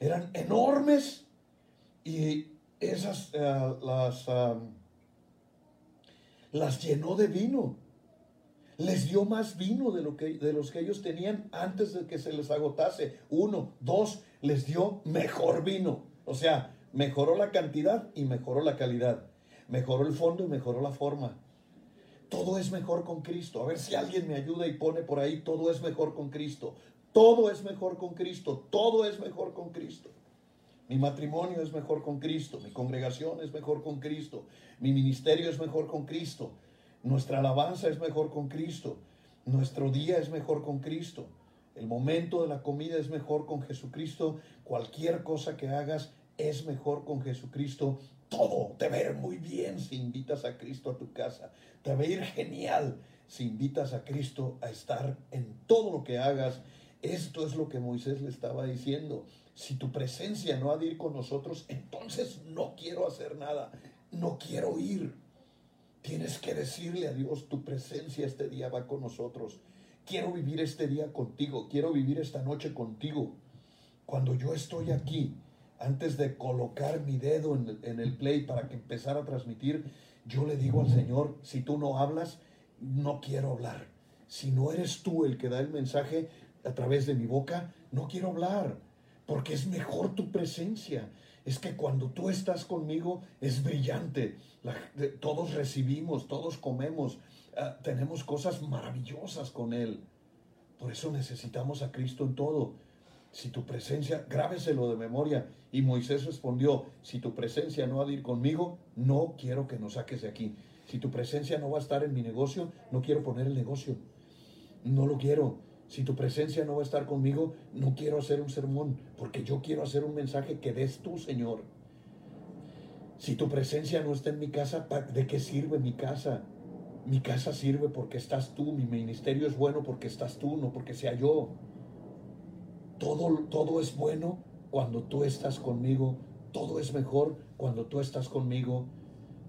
Eran enormes y esas eh, las, las llenó de vino. Les dio más vino de, lo que, de los que ellos tenían antes de que se les agotase. Uno, dos, les dio mejor vino. O sea, mejoró la cantidad y mejoró la calidad. Mejoró el fondo y mejoró la forma. Todo es mejor con Cristo. A ver si alguien me ayuda y pone por ahí, todo es mejor con Cristo. Todo es mejor con Cristo. Todo es mejor con Cristo. Mi matrimonio es mejor con Cristo. Mi congregación es mejor con Cristo. Mi ministerio es mejor con Cristo. Nuestra alabanza es mejor con Cristo. Nuestro día es mejor con Cristo. El momento de la comida es mejor con Jesucristo. Cualquier cosa que hagas es mejor con Jesucristo todo te va ir muy bien si invitas a Cristo a tu casa. Te va ir genial si invitas a Cristo a estar en todo lo que hagas. Esto es lo que Moisés le estaba diciendo. Si tu presencia no ha de ir con nosotros, entonces no quiero hacer nada. No quiero ir. Tienes que decirle a Dios, tu presencia este día va con nosotros. Quiero vivir este día contigo. Quiero vivir esta noche contigo. Cuando yo estoy aquí, antes de colocar mi dedo en en el play para que empezara a transmitir, yo le digo al Señor, si tú no hablas, no quiero hablar. Si no eres tú el que da el mensaje a través de mi boca, no quiero hablar, porque es mejor tu presencia. Es que cuando tú estás conmigo es brillante. todos recibimos, todos comemos, ah, tenemos cosas maravillosas con Él. Por eso necesitamos a Cristo en todo. Si tu presencia, grábeselo de memoria. Y Moisés respondió, si tu presencia no ha de ir conmigo, no quiero que nos saques de aquí. Si tu presencia no va a estar en mi negocio, no quiero poner el negocio. No lo quiero. Si tu presencia no va a estar conmigo, no quiero hacer un sermón, porque yo quiero hacer un mensaje que des tú, Señor. Si tu presencia no está en mi casa, ¿de qué sirve mi casa? Mi casa sirve porque estás tú, mi ministerio es bueno porque estás tú, no porque sea yo. Todo, todo es bueno cuando tú estás conmigo, todo es mejor cuando tú estás conmigo,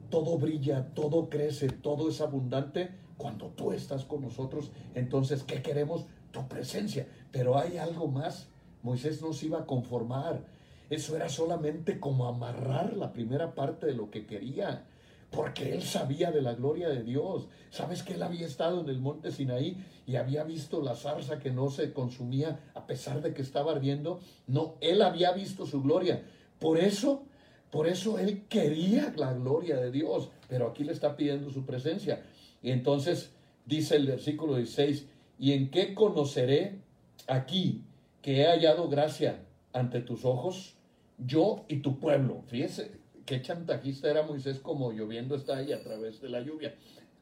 todo brilla, todo crece, todo es abundante cuando tú estás con nosotros. Entonces, ¿qué queremos? Tu presencia. Pero hay algo más. Moisés no se iba a conformar. Eso era solamente como amarrar la primera parte de lo que quería porque él sabía de la gloria de Dios. ¿Sabes que él había estado en el monte Sinaí y había visto la zarza que no se consumía a pesar de que estaba ardiendo? No, él había visto su gloria. Por eso, por eso él quería la gloria de Dios, pero aquí le está pidiendo su presencia. Y entonces dice el versículo 16, ¿y en qué conoceré aquí que he hallado gracia ante tus ojos? Yo y tu pueblo. Fíjese, qué chantajista era Moisés como lloviendo está ahí a través de la lluvia.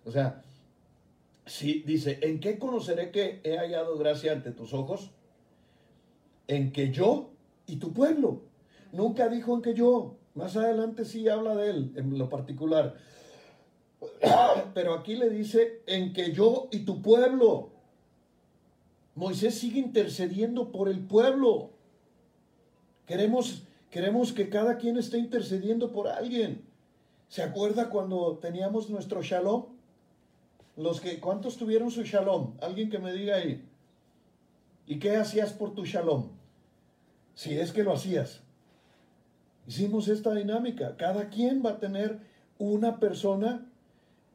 O sea, si dice, ¿en qué conoceré que he hallado gracia ante tus ojos? En que yo y tu pueblo. Nunca dijo en que yo. Más adelante sí habla de él en lo particular. [coughs] Pero aquí le dice, en que yo y tu pueblo. Moisés sigue intercediendo por el pueblo. Queremos Queremos que cada quien esté intercediendo por alguien. ¿Se acuerda cuando teníamos nuestro shalom? Los que, ¿Cuántos tuvieron su shalom? Alguien que me diga ahí. ¿Y qué hacías por tu shalom? Si es que lo hacías. Hicimos esta dinámica. Cada quien va a tener una persona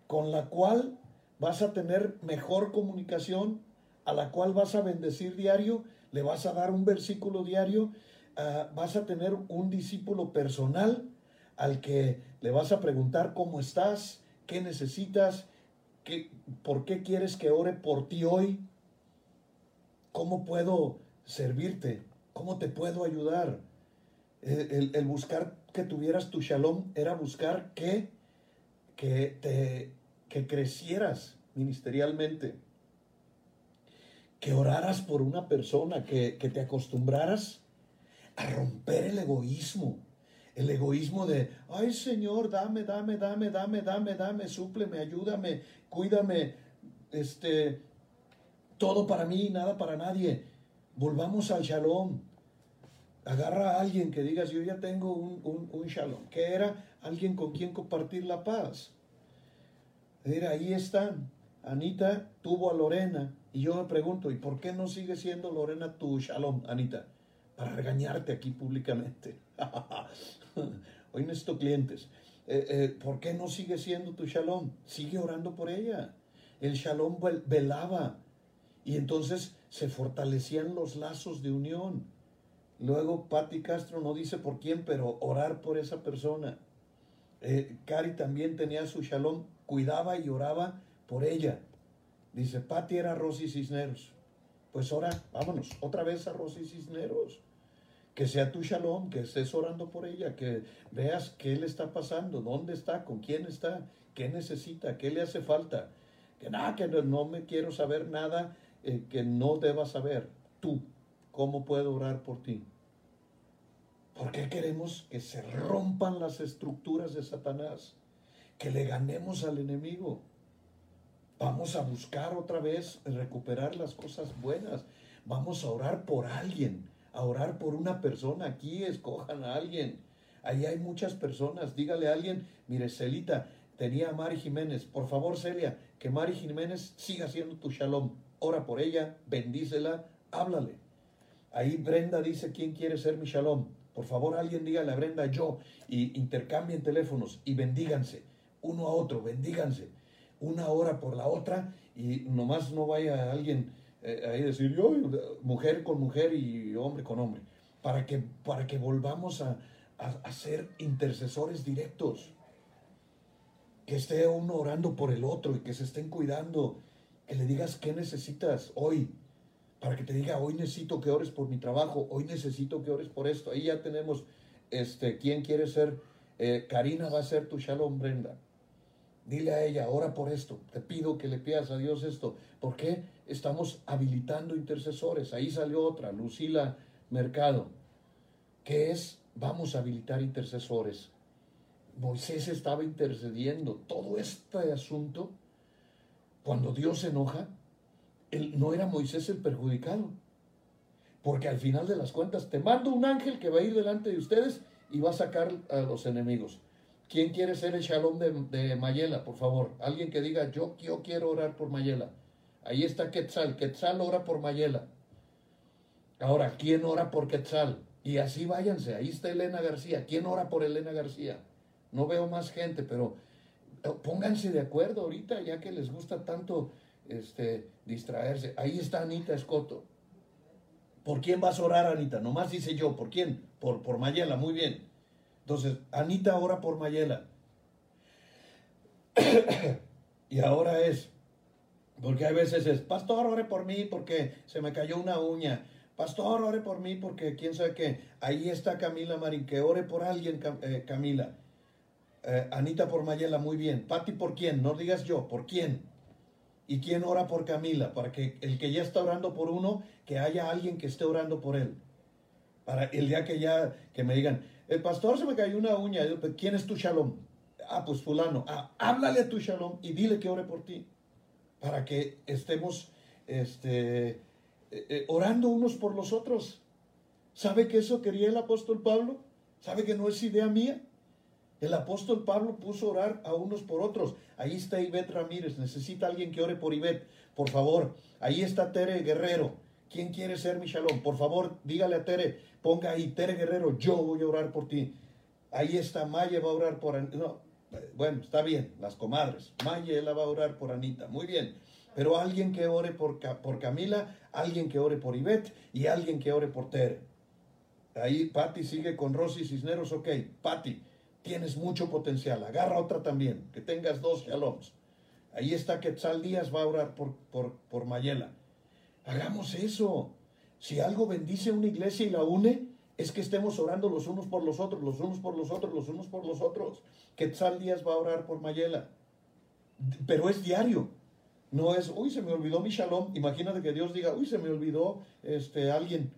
con la cual vas a tener mejor comunicación, a la cual vas a bendecir diario, le vas a dar un versículo diario Ah, vas a tener un discípulo personal al que le vas a preguntar cómo estás, qué necesitas, qué, por qué quieres que ore por ti hoy, cómo puedo servirte, cómo te puedo ayudar. El, buscar que tuvieras tu shalom era buscar que, que, te, que crecieras ministerialmente, que oraras por una persona, que, que te acostumbraras a romper el egoísmo. El egoísmo de, ay Señor, dame, dame, dame, dame, dame, dame, súpleme, ayúdame, cuídame, este, todo para mí, nada para nadie. Volvamos al shalom. Agarra a alguien que digas, yo ya tengo un, un, shalom, que era alguien con quien compartir la paz. Mira, ahí están. Anita tuvo a Lorena y yo me pregunto, ¿y por qué no sigue siendo Lorena tu shalom, Anita? para regañarte aquí públicamente. [laughs] Hoy necesito clientes. Eh, eh, ¿Por qué no sigue siendo tu shalom? Sigue orando por ella. El shalom velaba y entonces se fortalecían los lazos de unión. Luego Patti Castro no dice por quién, pero orar por esa persona. Eh, Cari también tenía su shalom, cuidaba y oraba por ella. Dice, Patti era Rosy Cisneros. Pues ahora, vámonos, otra vez a Rosy Cisneros. Que sea tu shalom, que estés orando por ella, que veas qué le está pasando, dónde está, con quién está, qué necesita, qué le hace falta. Que nada, que no, me quiero saber nada eh, que no deba saber. Tú, ¿cómo puedo orar por ti? ¿Por qué queremos que se rompan las estructuras de Satanás? Que le ganemos al enemigo. Vamos a buscar otra vez recuperar las cosas buenas. Vamos a orar por alguien, a orar por una persona. Aquí escojan a alguien. Ahí hay muchas personas. Dígale a alguien, mire, Celita, tenía a Mari Jiménez. Por favor, Celia, que Mari Jiménez siga siendo tu shalom. Ora por ella, bendícela, háblale. Ahí Brenda dice, ¿quién quiere ser mi shalom? Por favor, alguien dígale a Brenda yo y intercambien teléfonos y bendíganse uno a otro, bendíganse una hora por la otra y nomás no vaya alguien eh, ahí a decir yo, mujer con mujer y hombre con hombre, para que, para que volvamos a, a ser intercesores directos. Que esté uno orando por el otro y que se estén cuidando, que le digas qué necesitas hoy, para que te diga, hoy necesito que ores por mi trabajo, hoy necesito que ores por esto. Ahí ya tenemos, este, ¿quién quiere ser? Eh, Karina va a ser tu Shalom Brenda. Dile a ella, ora por esto. Te pido que le pidas a Dios esto. ¿Por qué? Estamos habilitando intercesores. Ahí salió otra, Lucila Mercado, que es, vamos a habilitar intercesores. Moisés estaba intercediendo. Todo este asunto, cuando Dios se enoja, no era Moisés el perjudicado. Porque al final de las cuentas, te mando un ángel que va a ir delante de ustedes y va a sacar a los enemigos. ¿Quién quiere ser el shalom de, Mayela, por favor? Alguien que diga, yo, yo quiero orar por Mayela. Ahí está Quetzal. Quetzal ora por Mayela. Ahora, ¿quién ora por Quetzal? Y así váyanse. Ahí está Elena García. ¿Quién ora por Elena García? No veo más gente, pero eh, pónganse de acuerdo ahorita, ya que les gusta tanto este, distraerse. Ahí está Anita Escoto. ¿Por quién vas a orar, Anita? Nomás dice yo, ¿por quién? Por, por Mayela, muy bien. Entonces, Anita ora por Mayela. [coughs] y ahora es, porque hay veces es, pastor, ore por mí porque se me cayó una uña. Pastor, ore por mí porque quién sabe qué. Ahí está Camila Marín, que ore por alguien, eh, Camila. Eh, Anita por Mayela, muy bien. Pati, ¿por quién? No digas yo, ¿por quién? ¿Y quién ora por Camila? Para que el que ya está orando por uno, que haya alguien que esté orando por él. Para el día que ya, que me digan, el pastor se me cayó una uña, ¿quién es tu shalom? Ah, pues fulano. Ah, háblale a tu shalom y dile que ore por ti. Para que estemos este, eh, eh, orando unos por los otros. ¿Sabe que eso quería el apóstol Pablo? ¿Sabe que no es idea mía? El apóstol Pablo puso orar a unos por otros. Ahí está Ivette Ramírez. Necesita alguien que ore por Ivette. Por favor. Ahí está Tere Guerrero. ¿Quién quiere ser mi shalom? Por favor, dígale a Tere. Ponga ahí, Tere Guerrero, yo voy a orar por ti. Ahí está Maya, va a orar por... No, bueno, está bien, las comadres. Maya, la va a orar por Anita. Muy bien. Pero alguien que ore por, por Camila, alguien que ore por Ivette y alguien que ore por Tere. Ahí Patti sigue con Rosy Cisneros, ok. Patti, tienes mucho potencial, agarra otra también, que tengas dos shaloms. Ahí está Quetzal Díaz, va a orar por, por, por Mayela. Hagamos eso. Si algo bendice una iglesia y la une, es que estemos orando los unos por los otros, los unos por los otros, los unos por los otros. Quetzal Díaz va a orar por Mayela. Pero es diario. No es, uy, se me olvidó mi shalom. Imagínate que Dios diga, uy, se me olvidó este, alguien.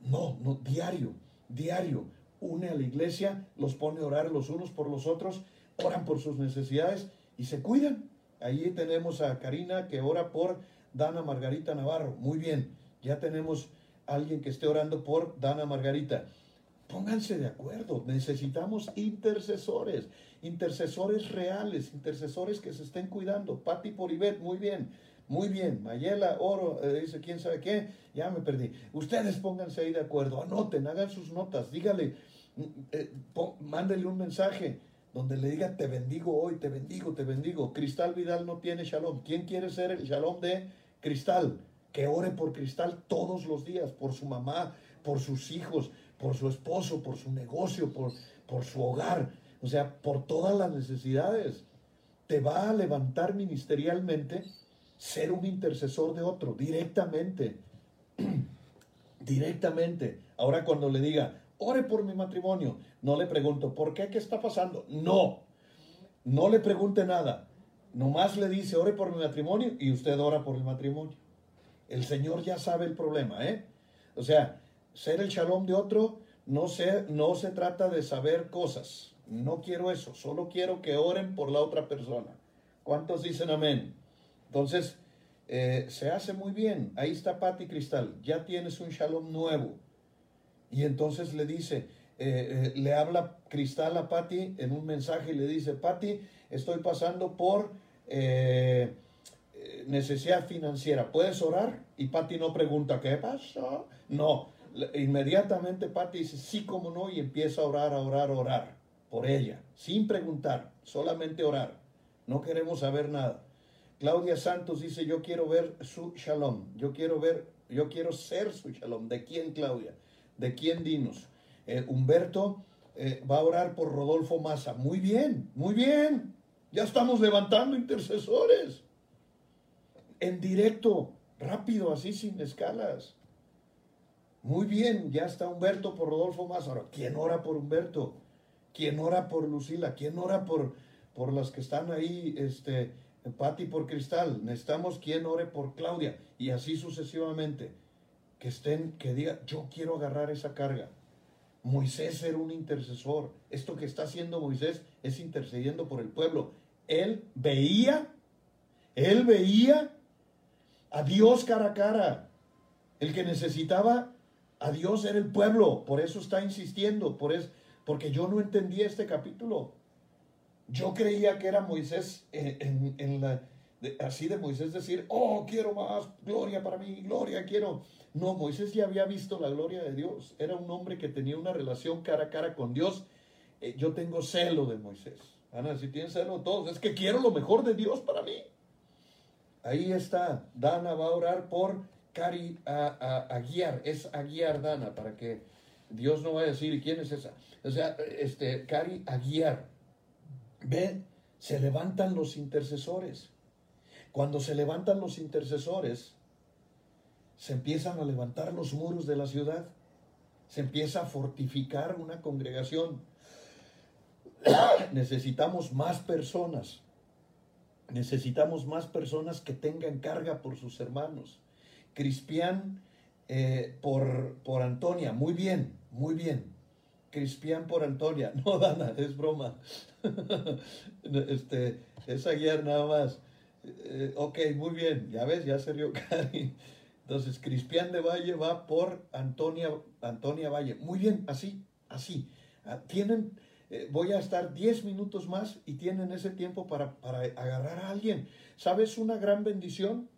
No, no, diario, diario une a la iglesia, los pone a orar los unos por los otros, oran por sus necesidades y se cuidan. Ahí tenemos a Karina que ora por Dana Margarita Navarro. Muy bien, ya tenemos alguien que esté orando por Dana Margarita. Pónganse de acuerdo, necesitamos intercesores, intercesores reales, intercesores que se estén cuidando. Pati Poribet, muy bien, muy bien. Mayela Oro eh, dice quién sabe qué, ya me perdí. Ustedes pónganse ahí de acuerdo, anoten, hagan sus notas, dígale, eh, mándele un mensaje donde le diga te bendigo hoy, te bendigo, te bendigo. Cristal Vidal no tiene shalom. ¿Quién quiere ser el shalom de Cristal? Que ore por Cristal todos los días, por su mamá, por sus hijos, por su esposo, por su negocio, por, por su hogar, o sea, por todas las necesidades. Te va a levantar ministerialmente ser un intercesor de otro, directamente. [clears throat] directamente. Ahora cuando le diga, ore por mi matrimonio, no le pregunto, ¿por qué? ¿Qué está pasando? No, no le pregunte nada. Nomás le dice, ore por mi matrimonio y usted ora por el matrimonio. El Señor ya sabe el problema, ¿eh? O sea, ser el shalom de otro no se, no se trata de saber cosas. No quiero eso, solo quiero que oren por la otra persona. ¿Cuántos dicen amén? Entonces, eh, se hace muy bien. Ahí está Pati Cristal. Ya tienes un shalom nuevo. Y entonces le dice, eh, eh, le habla Cristal a Pati en un mensaje y le dice, Pati, estoy pasando por necesidad financiera. ¿Puedes orar? Y Pati no pregunta, ¿qué pasó? No, Inmediatamente Pati dice, sí, como no, y empieza a orar, a orar, a orar por ella, sin preguntar, solamente orar. No queremos saber nada. Claudia Santos dice, yo quiero ver su shalom, yo quiero ver, yo quiero ser su shalom. ¿De quién, Claudia? ¿De quién dinos? Eh, Humberto eh, va a orar por Rodolfo Massa. Muy bien, muy bien. Ya estamos levantando intercesores. En directo, rápido, así sin escalas. Muy bien, ya está Humberto por Rodolfo. Ahora, ¿quién ora por Humberto? ¿Quién ora por Lucila? ¿Quién ora por, por las que están ahí? Este, Pati por Cristal, necesitamos quien ore por Claudia y así sucesivamente. Que estén, que diga, yo quiero agarrar esa carga. Moisés era un intercesor. Esto que está haciendo Moisés es intercediendo por el pueblo. Él veía, él veía a Dios cara a cara. El que necesitaba a Dios era el pueblo. Por eso está insistiendo, por eso, porque yo no entendía este capítulo. Yo creía que era Moisés en, la, así de Moisés decir, oh, quiero más gloria para mí, gloria quiero. No, Moisés ya había visto la gloria de Dios. Era un hombre que tenía una relación cara a cara con Dios. Eh, yo tengo celo de Moisés. Ana, si tienes celo todos, es que quiero lo mejor de Dios para mí. Ahí está. Dana va a orar por Cari a, guiar. Es a guiar Dana para que Dios no vaya a decir, ¿y quién es esa? O sea, este, Cari a guiar Ve, se levantan los intercesores. Cuando se levantan los intercesores, se empiezan a levantar los muros de la ciudad. Se empieza a fortificar una congregación. [coughs] Necesitamos más personas. Necesitamos más personas que tengan carga por sus hermanos. Crispián eh, por, por Antonia. Muy bien, muy bien. Crispián por Antonia. [laughs] No, Dana, es broma. [laughs] este, es ayer nada más. Eh, ok, muy bien. Ya ves, ya se rió [laughs] Cari. Entonces, Crispián de Valle va por Antonia, Antonia Valle. Muy bien, así, así. Ah, tienen, eh, voy a estar 10 minutos más y tienen ese tiempo para, para agarrar a alguien. ¿Sabes una gran bendición?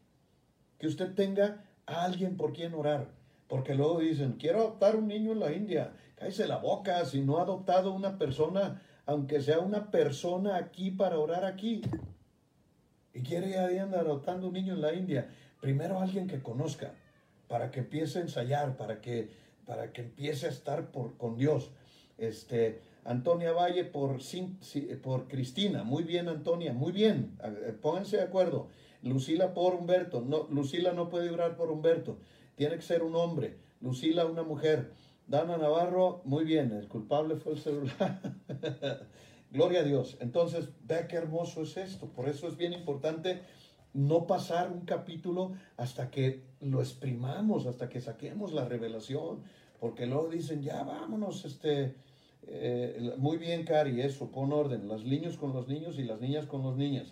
Que usted tenga a alguien por quien orar. Porque luego dicen, quiero adoptar un niño en la India. Cállese la boca si no ha adoptado una persona, aunque sea una persona aquí para orar aquí. Y quiere ya andar adoptando un niño en la India. Primero alguien que conozca, para que empiece a ensayar, para que, para que empiece a estar por, con Dios. Este, Antonia Valle por, por Cristina. Muy bien, Antonia, muy bien. Pónganse de acuerdo. Lucila por Humberto. No, Lucila no puede orar por Humberto tiene que ser un hombre. Lucila, una mujer. Dana Navarro, muy bien, el culpable fue el celular. [laughs] Gloria a Dios. Entonces, ve qué hermoso es esto. Por eso es bien importante no pasar un capítulo hasta que lo exprimamos, hasta que saquemos la revelación. Porque luego dicen, ya vámonos, este, eh, muy bien, Cari, eso, pon orden. Los niños con los niños y las niñas con los niñas.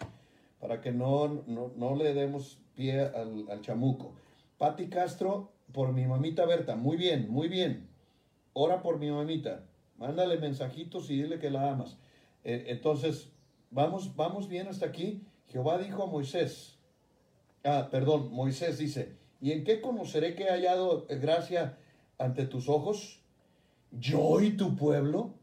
Para que no, no, le demos pie al, al chamuco. Patti Castro, por mi mamita Berta. Muy bien, muy bien. Ora por mi mamita. Mándale mensajitos y dile que la amas. Eh, entonces, vamos, vamos bien hasta aquí. Jehová dijo a Moisés. Ah, perdón, Moisés dice, ¿y en qué conoceré que he hallado gracia ante tus ojos? ¿Yo y tu pueblo?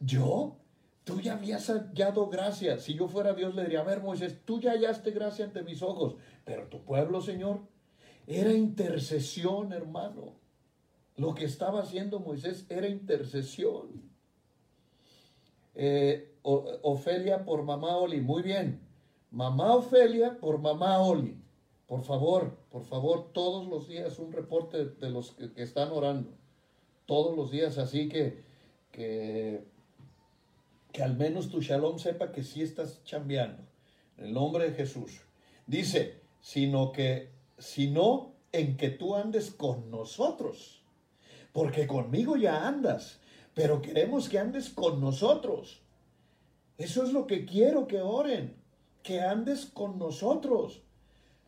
¿Yo? Tú ya habías hallado gracia. Si yo fuera Dios, le diría, a ver, Moisés, tú ya hallaste gracia ante mis ojos. Pero tu pueblo, Señor, era intercesión, hermano. Lo que estaba haciendo Moisés era intercesión. Eh, Ofelia por mamá Oli, muy bien. Mamá Ofelia por mamá Oli. Por favor, por favor, todos los días un reporte de los que, están orando. Todos los días, así que, que, que al menos tu shalom sepa que sí estás chambeando. En el nombre de Jesús. Dice, sino que sino en que tú andes con nosotros. Porque conmigo ya andas, pero queremos que andes con nosotros. Eso es lo que quiero que oren, que andes con nosotros.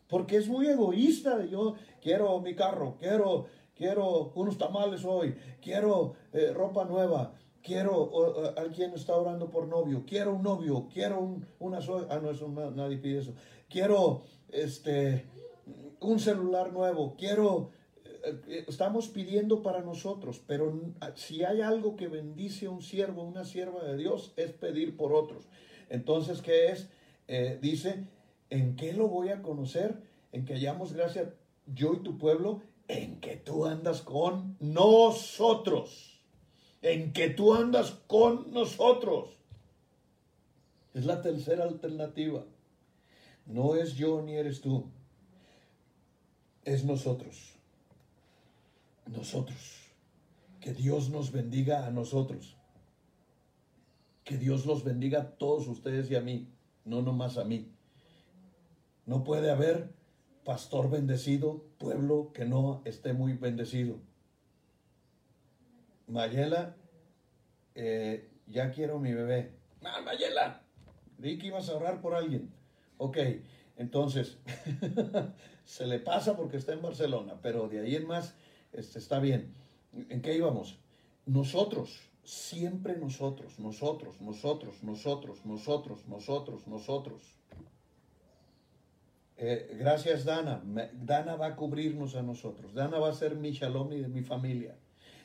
Porque es muy egoísta. Yo quiero mi carro, quiero, quiero unos tamales hoy, quiero eh, ropa nueva, quiero, alguien está orando por novio, quiero un novio, quiero un, una, ah, no, eso nadie pide eso, quiero, este, un celular nuevo, quiero, eh, estamos pidiendo para nosotros, pero si hay algo que bendice a un siervo, una sierva de Dios, es pedir por otros. Entonces, ¿qué es? Eh, dice, ¿en qué lo voy a conocer? En que hayamos gracia, yo y tu pueblo, en que tú andas con nosotros. En que tú andas con nosotros. Es la tercera alternativa. No es yo ni eres tú. Es nosotros. Nosotros. Que Dios nos bendiga a nosotros. Que Dios los bendiga a todos ustedes y a mí, no nomás a mí. No puede haber pastor bendecido, pueblo que no esté muy bendecido. Mayela, eh, ya quiero mi bebé. Ah, Mayela, di que ibas a orar por alguien. Ok, entonces, [laughs] se le pasa porque está en Barcelona, pero de ahí en más este, está bien. ¿En qué íbamos? Nosotros, siempre nosotros, nosotros, nosotros, nosotros, nosotros, nosotros, nosotros. Eh, gracias Dana. Dana va a cubrirnos a nosotros. Dana va a ser mi shalom y de mi familia.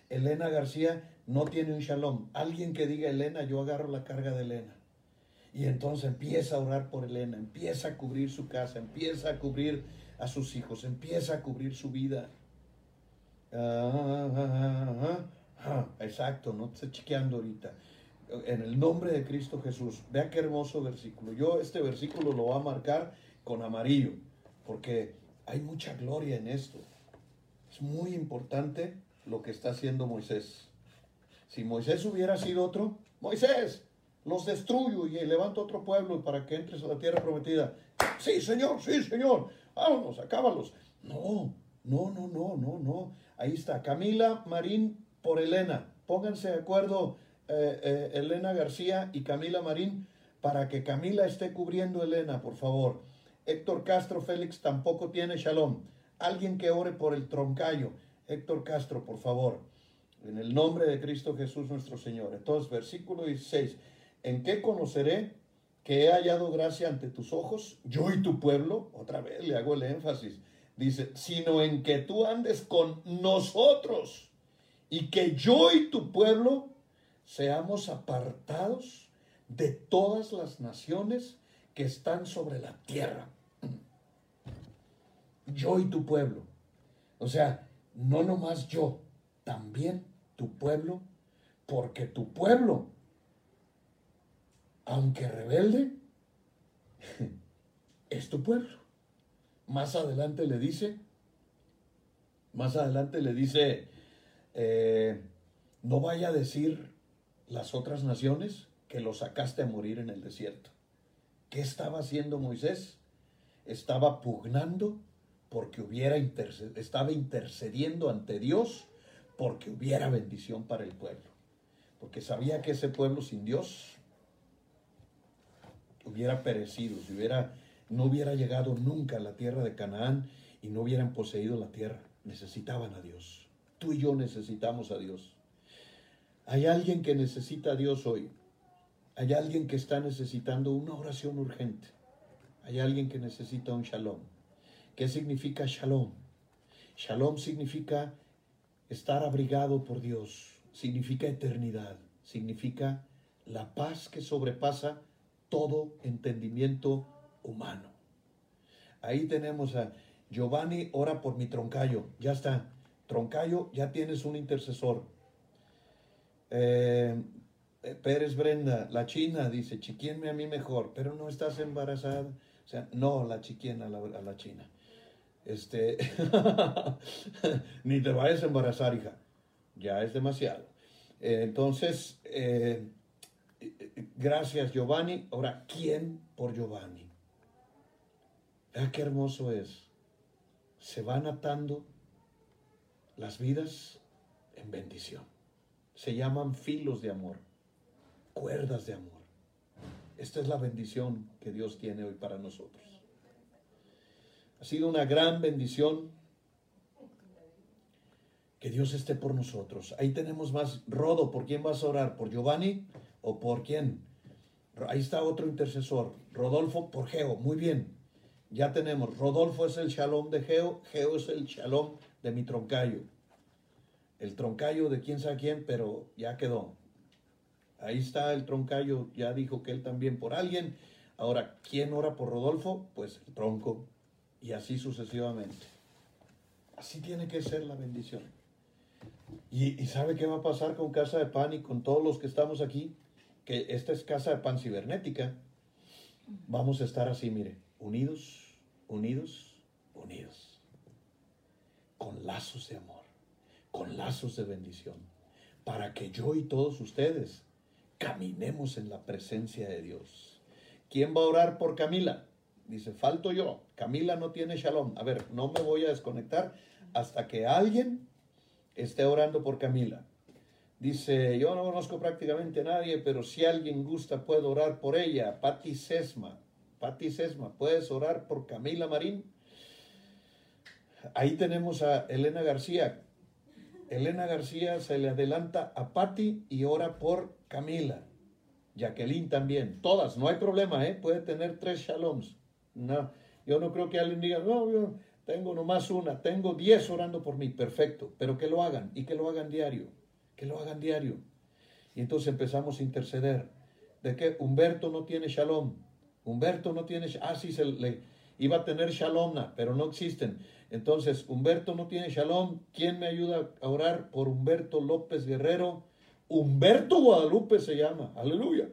Elena García no tiene un shalom. Alguien que diga Elena, yo agarro la carga de Elena. Y entonces empieza a orar por Elena, empieza a cubrir su casa, empieza a cubrir a sus hijos, empieza a cubrir su vida. exacto, no estoy chequeando ahorita. En el nombre de Cristo Jesús. Vea qué hermoso versículo. Yo este versículo lo voy a marcar con amarillo, porque hay mucha gloria en esto. Es muy importante lo que está haciendo Moisés. Si Moisés hubiera sido otro, Moisés, los destruyo y levanto otro pueblo para que entres a la tierra prometida. Sí, Señor, sí, Señor, vámonos, acábalos. No, no, no, no, no, no. Ahí está, Camila Marín por Elena. Pónganse de acuerdo, eh, eh, Elena García y Camila Marín, para que Camila esté cubriendo a Elena, por favor. Héctor Castro Félix tampoco tiene shalom. Alguien que ore por el troncayo. Héctor Castro, por favor. En el nombre de Cristo Jesús nuestro Señor. Entonces, versículo 16. ¿En qué conoceré que he hallado gracia ante tus ojos, yo y tu pueblo? Otra vez le hago el énfasis. Dice, sino en que tú andes con nosotros y que yo y tu pueblo seamos apartados de todas las naciones que están sobre la tierra. Yo y tu pueblo. O sea, no nomás yo, también tu pueblo, porque tu pueblo, aunque rebelde, [laughs] es tu pueblo. Más adelante le dice, más adelante le dice, eh, no vaya a decir las otras naciones que lo sacaste a morir en el desierto. ¿Qué estaba haciendo Moisés? Estaba pugnando porque hubiera estaba intercediendo ante Dios porque hubiera bendición para el pueblo. Porque sabía que ese pueblo sin Dios hubiera perecido, si hubiera, no hubiera llegado nunca a la tierra de Canaán y no hubieran poseído la tierra. Necesitaban a Dios. Tú y yo necesitamos a Dios. Hay alguien que necesita a Dios hoy. Hay alguien que está necesitando una oración urgente. Hay alguien que necesita un shalom. ¿Qué significa shalom? Shalom significa estar abrigado por Dios, significa eternidad, significa la paz que sobrepasa todo entendimiento humano. Ahí tenemos a Giovanni, ora por mi troncayo. Ya está. Troncayo, ya tienes un intercesor. Eh, Pérez Brenda, la china, dice, chiquienme a mí mejor, pero no estás embarazada. O sea, no, la chiquiena a la, china. Este, [laughs] ni te vayas a embarazar, hija. Ya es demasiado. Eh, entonces, eh, gracias Giovanni. Ahora, ¿quién por Giovanni? Vea qué hermoso es. Se van atando las vidas en bendición. Se llaman filos de amor cuerdas de amor. Esta es la bendición que Dios tiene hoy para nosotros. Ha sido una gran bendición que Dios esté por nosotros. Ahí tenemos más. Rodo, ¿por quién vas a orar? ¿Por Giovanni o por quién? Ahí está otro intercesor. Rodolfo por Geo. Muy bien. Ya tenemos, Rodolfo es el shalom de Geo, Geo es el shalom de mi troncayo. El troncayo de quién sabe quién, pero ya quedó. Ahí está el troncayo, ya dijo que él también por alguien. Ahora, ¿quién ora por Rodolfo? Pues el tronco. Y así sucesivamente. Así tiene que ser la bendición. Y, y, sabe qué va a pasar con Casa de Pan y con todos los que estamos aquí, que esta es Casa de Pan cibernética. Vamos a estar así, mire, unidos, unidos, unidos, con lazos de amor, con lazos de bendición, para que yo y todos ustedes caminemos en la presencia de Dios. ¿Quién va a orar por Camila? Dice, falto yo. Camila no tiene shalom. A ver, no me voy a desconectar hasta que alguien esté orando por Camila. Dice, yo no conozco prácticamente a nadie, pero si alguien gusta, puedo orar por ella. Patti Sesma. Patti Sesma, ¿puedes orar por Camila Marín? Ahí tenemos a Elena García. Elena García se le adelanta a Patti y ora por Camila. Jacqueline también. Todas, no hay problema, ¿eh? Puede tener tres shaloms. No, yo no creo que alguien diga, no, yo tengo nomás una, tengo diez orando por mí. Perfecto, pero que lo hagan y que lo hagan diario. Que lo hagan diario. Y entonces empezamos a interceder. De que Humberto no tiene shalom. Humberto no tiene, ah, sí, se le iba a tener shalom, pero no existen. Entonces, Humberto no tiene shalom. ¿Quién me ayuda a orar por Humberto López Guerrero? Humberto Guadalupe se llama, aleluya.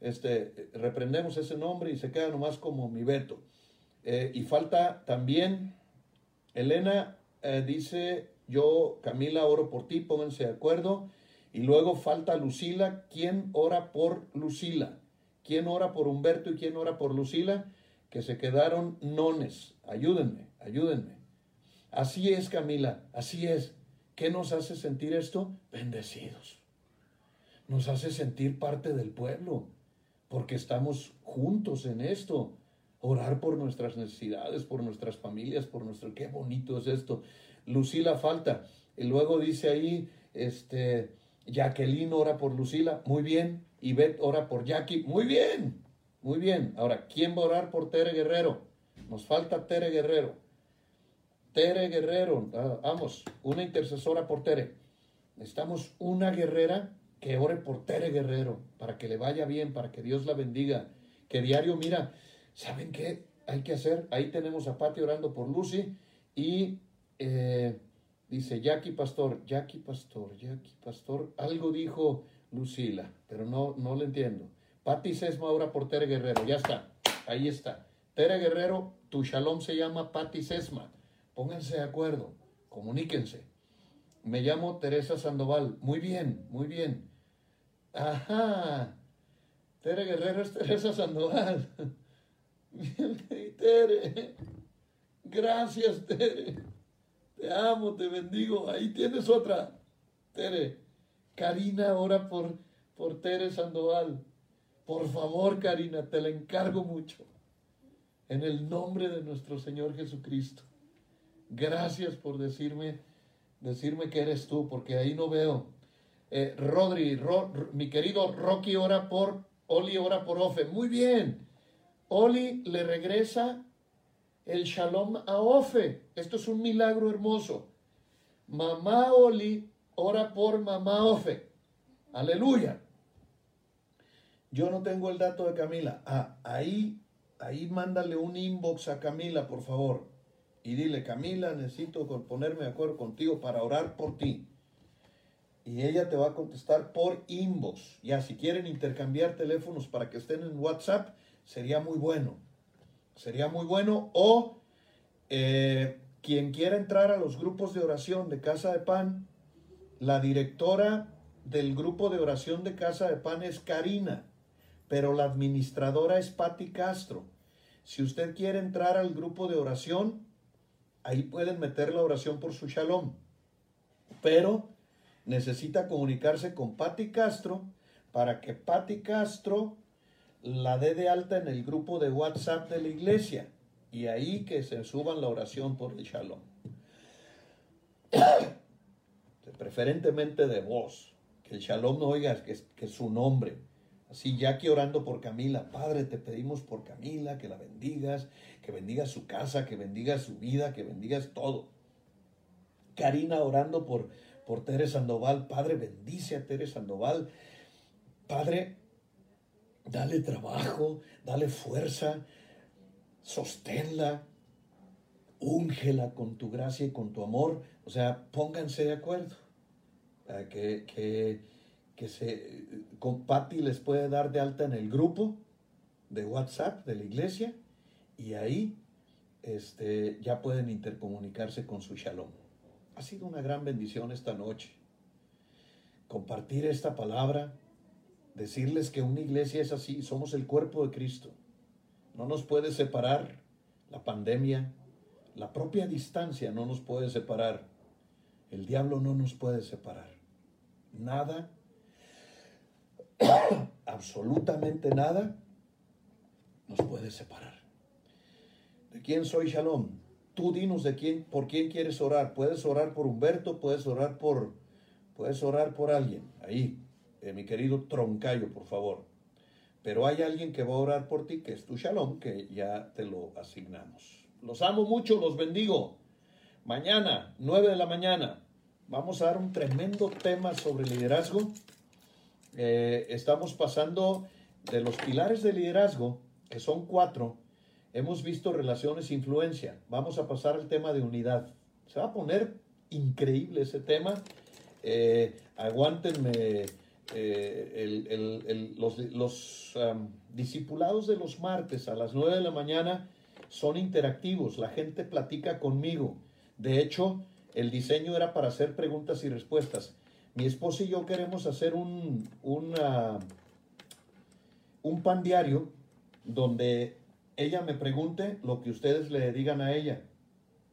Este, reprendemos ese nombre y se queda nomás como mi Beto. Eh, y falta también, Elena eh, dice, yo, Camila, oro por ti, pónganse de acuerdo. Y luego falta Lucila, ¿quién ora por Lucila? ¿Quién ora por Humberto y quién ora por Lucila? Que se quedaron nones. Ayúdenme, ayúdenme. Así es, Camila, así es. ¿Qué nos hace sentir esto? Bendecidos. Nos hace sentir parte del pueblo, porque estamos juntos en esto. Orar por nuestras necesidades, por nuestras familias, por nuestro... Qué bonito es esto. Lucila falta. Y luego dice ahí, este, Jacqueline ora por Lucila. Muy bien. Y Beth ora por Jackie. Muy bien, muy bien. Ahora, ¿quién va a orar por Tere Guerrero? Nos falta Tere Guerrero. Tere Guerrero, ah, vamos, una intercesora por Tere. Necesitamos una guerrera que ore por Tere Guerrero, para que le vaya bien, para que Dios la bendiga. Que diario, mira, ¿saben qué hay que hacer? Ahí tenemos a Pati orando por Lucy y eh, dice Jackie Pastor, Jackie Pastor, Jackie Pastor, algo dijo Lucila, pero no, no le entiendo. Pati Sesma ahora por Tere Guerrero, ya está, ahí está. Tere Guerrero, tu shalom se llama Pati Sesma. Pónganse de acuerdo, comuníquense. Me llamo Teresa Sandoval. Muy bien, muy bien. Ajá. Tere Guerrero es Teresa Sandoval. [laughs] Tere. Gracias, Tere. Te amo, te bendigo. Ahí tienes otra. Tere. Karina, ora por, por Tere Sandoval. Por favor, Karina, te la encargo mucho. En el nombre de nuestro Señor Jesucristo. Gracias por decirme, decirme que eres tú, porque ahí no veo. Eh, Rodri, mi querido Rocky, ora por, Oli ora por Ofe. Muy bien. Oli le regresa el shalom a Ofe. Esto es un milagro hermoso. Mamá Oli ora por mamá Ofe. Aleluya. Yo no tengo el dato de Camila. Ah, ahí, ahí mándale un inbox a Camila, por favor. Y dile, Camila, necesito ponerme de acuerdo contigo para orar por ti. Y ella te va a contestar por inbox. Ya, si quieren intercambiar teléfonos para que estén en WhatsApp, sería muy bueno. Sería muy bueno. O eh, quien quiera entrar a los grupos de oración de Casa de Pan, la directora del grupo de oración de Casa de Pan es Karina, pero la administradora es Patti Castro. Si usted quiere entrar al grupo de oración, ahí pueden meter la oración por su shalom. Pero necesita comunicarse con Patti Castro para que Patti Castro la dé de alta en el grupo de WhatsApp de la iglesia y ahí que se suban la oración por el shalom [coughs] preferentemente de voz, que el shalom no oiga que que su nombre. Así, ya que orando por Camila, Padre, te pedimos por Camila que la bendigas, que bendigas su casa, que bendigas su vida, que bendigas todo. Karina orando por, por Tere Sandoval, Padre, bendice a Tere Sandoval. Padre, dale trabajo, dale fuerza, sosténla, úngela con tu gracia y con tu amor. O sea, pónganse de acuerdo. que, que, que se, con Patti les puede dar de alta en el grupo de WhatsApp de la iglesia y ahí este, ya pueden intercomunicarse con su shalom. Ha sido una gran bendición esta noche. Compartir esta palabra, decirles que una iglesia es así, somos el cuerpo de Cristo. No nos puede separar la pandemia, la propia distancia no nos puede separar. El diablo no nos puede separar. Nada, [coughs] absolutamente nada, nos puede separar. ¿De quién soy Shalom? Tú dinos de quién, por quién quieres orar. Puedes orar por Humberto, puedes orar por, puedes orar por alguien. Ahí, eh, mi querido Troncayo, por favor. Pero hay alguien que va a orar por ti, que es tu Shalom, que ya te lo asignamos. Los amo mucho, los bendigo. Mañana, 9 de la mañana, vamos a dar un tremendo tema sobre liderazgo. Eh, estamos pasando de los pilares de liderazgo, que son cuatro, hemos visto relaciones e influencia. Vamos a pasar al tema de unidad. Se va a poner increíble ese tema. Eh, aguántenme eh, los, los discipulados de los martes a las 9 de la mañana son interactivos, la gente platica conmigo. De hecho, el diseño era para hacer preguntas y respuestas. Mi esposa y yo queremos hacer un, un pan diario donde ella me pregunte lo que ustedes le digan a ella.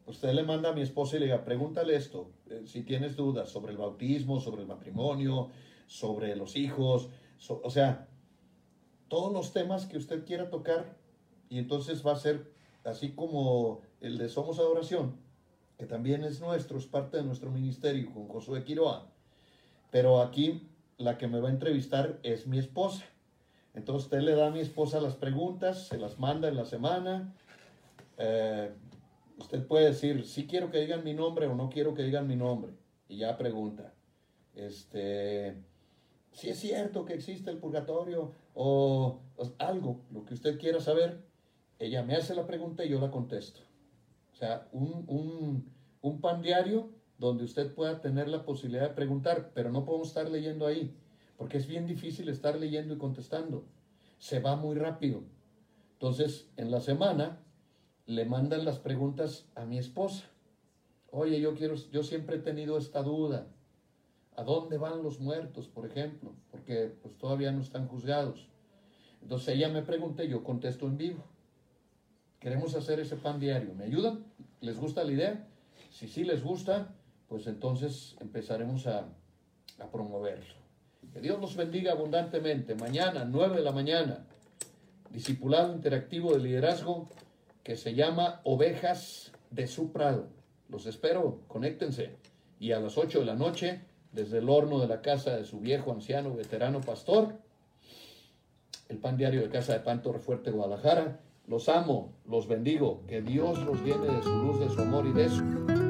Usted le manda a mi esposa y le diga, pregúntale esto, eh, si tienes dudas sobre el bautismo, sobre el matrimonio, sobre los hijos, o sea, todos los temas que usted quiera tocar y entonces va a ser así como el de Somos Adoración, que también es nuestro, es parte de nuestro ministerio con Josué Quiroa. Pero aquí la que me va a entrevistar es mi esposa. Entonces usted le da a mi esposa las preguntas, se las manda en la semana. Eh, usted puede decir, si quiero que digan mi nombre o no quiero que digan mi nombre. Y ya pregunta, este, si es cierto que existe el purgatorio o algo, lo que usted quiera saber, ella me hace la pregunta y yo la contesto. O sea, un, pan diario donde usted pueda tener la posibilidad de preguntar, pero no podemos estar leyendo ahí, porque es bien difícil estar leyendo y contestando. Se va muy rápido. Entonces, en la semana le mandan las preguntas a mi esposa. Oye, yo quiero, yo siempre he tenido esta duda. ¿A dónde van los muertos, por ejemplo? Porque pues todavía no están juzgados. Entonces ella me pregunta y yo contesto en vivo. Queremos hacer ese pan diario. ¿Me ayudan? ¿Les gusta la idea? Si sí les gusta, pues entonces empezaremos a, promoverlo. Que Dios los bendiga abundantemente. Mañana, 9 de la mañana, discipulado interactivo de liderazgo que se llama Ovejas de su Prado. Los espero, conéctense. Y a las 8 de la noche, desde el horno de la casa de su viejo, anciano, veterano pastor, el pan diario de Casa de Pan Torrefuerte, Guadalajara, los amo, los bendigo, que Dios los llene de su luz, de su amor y de su...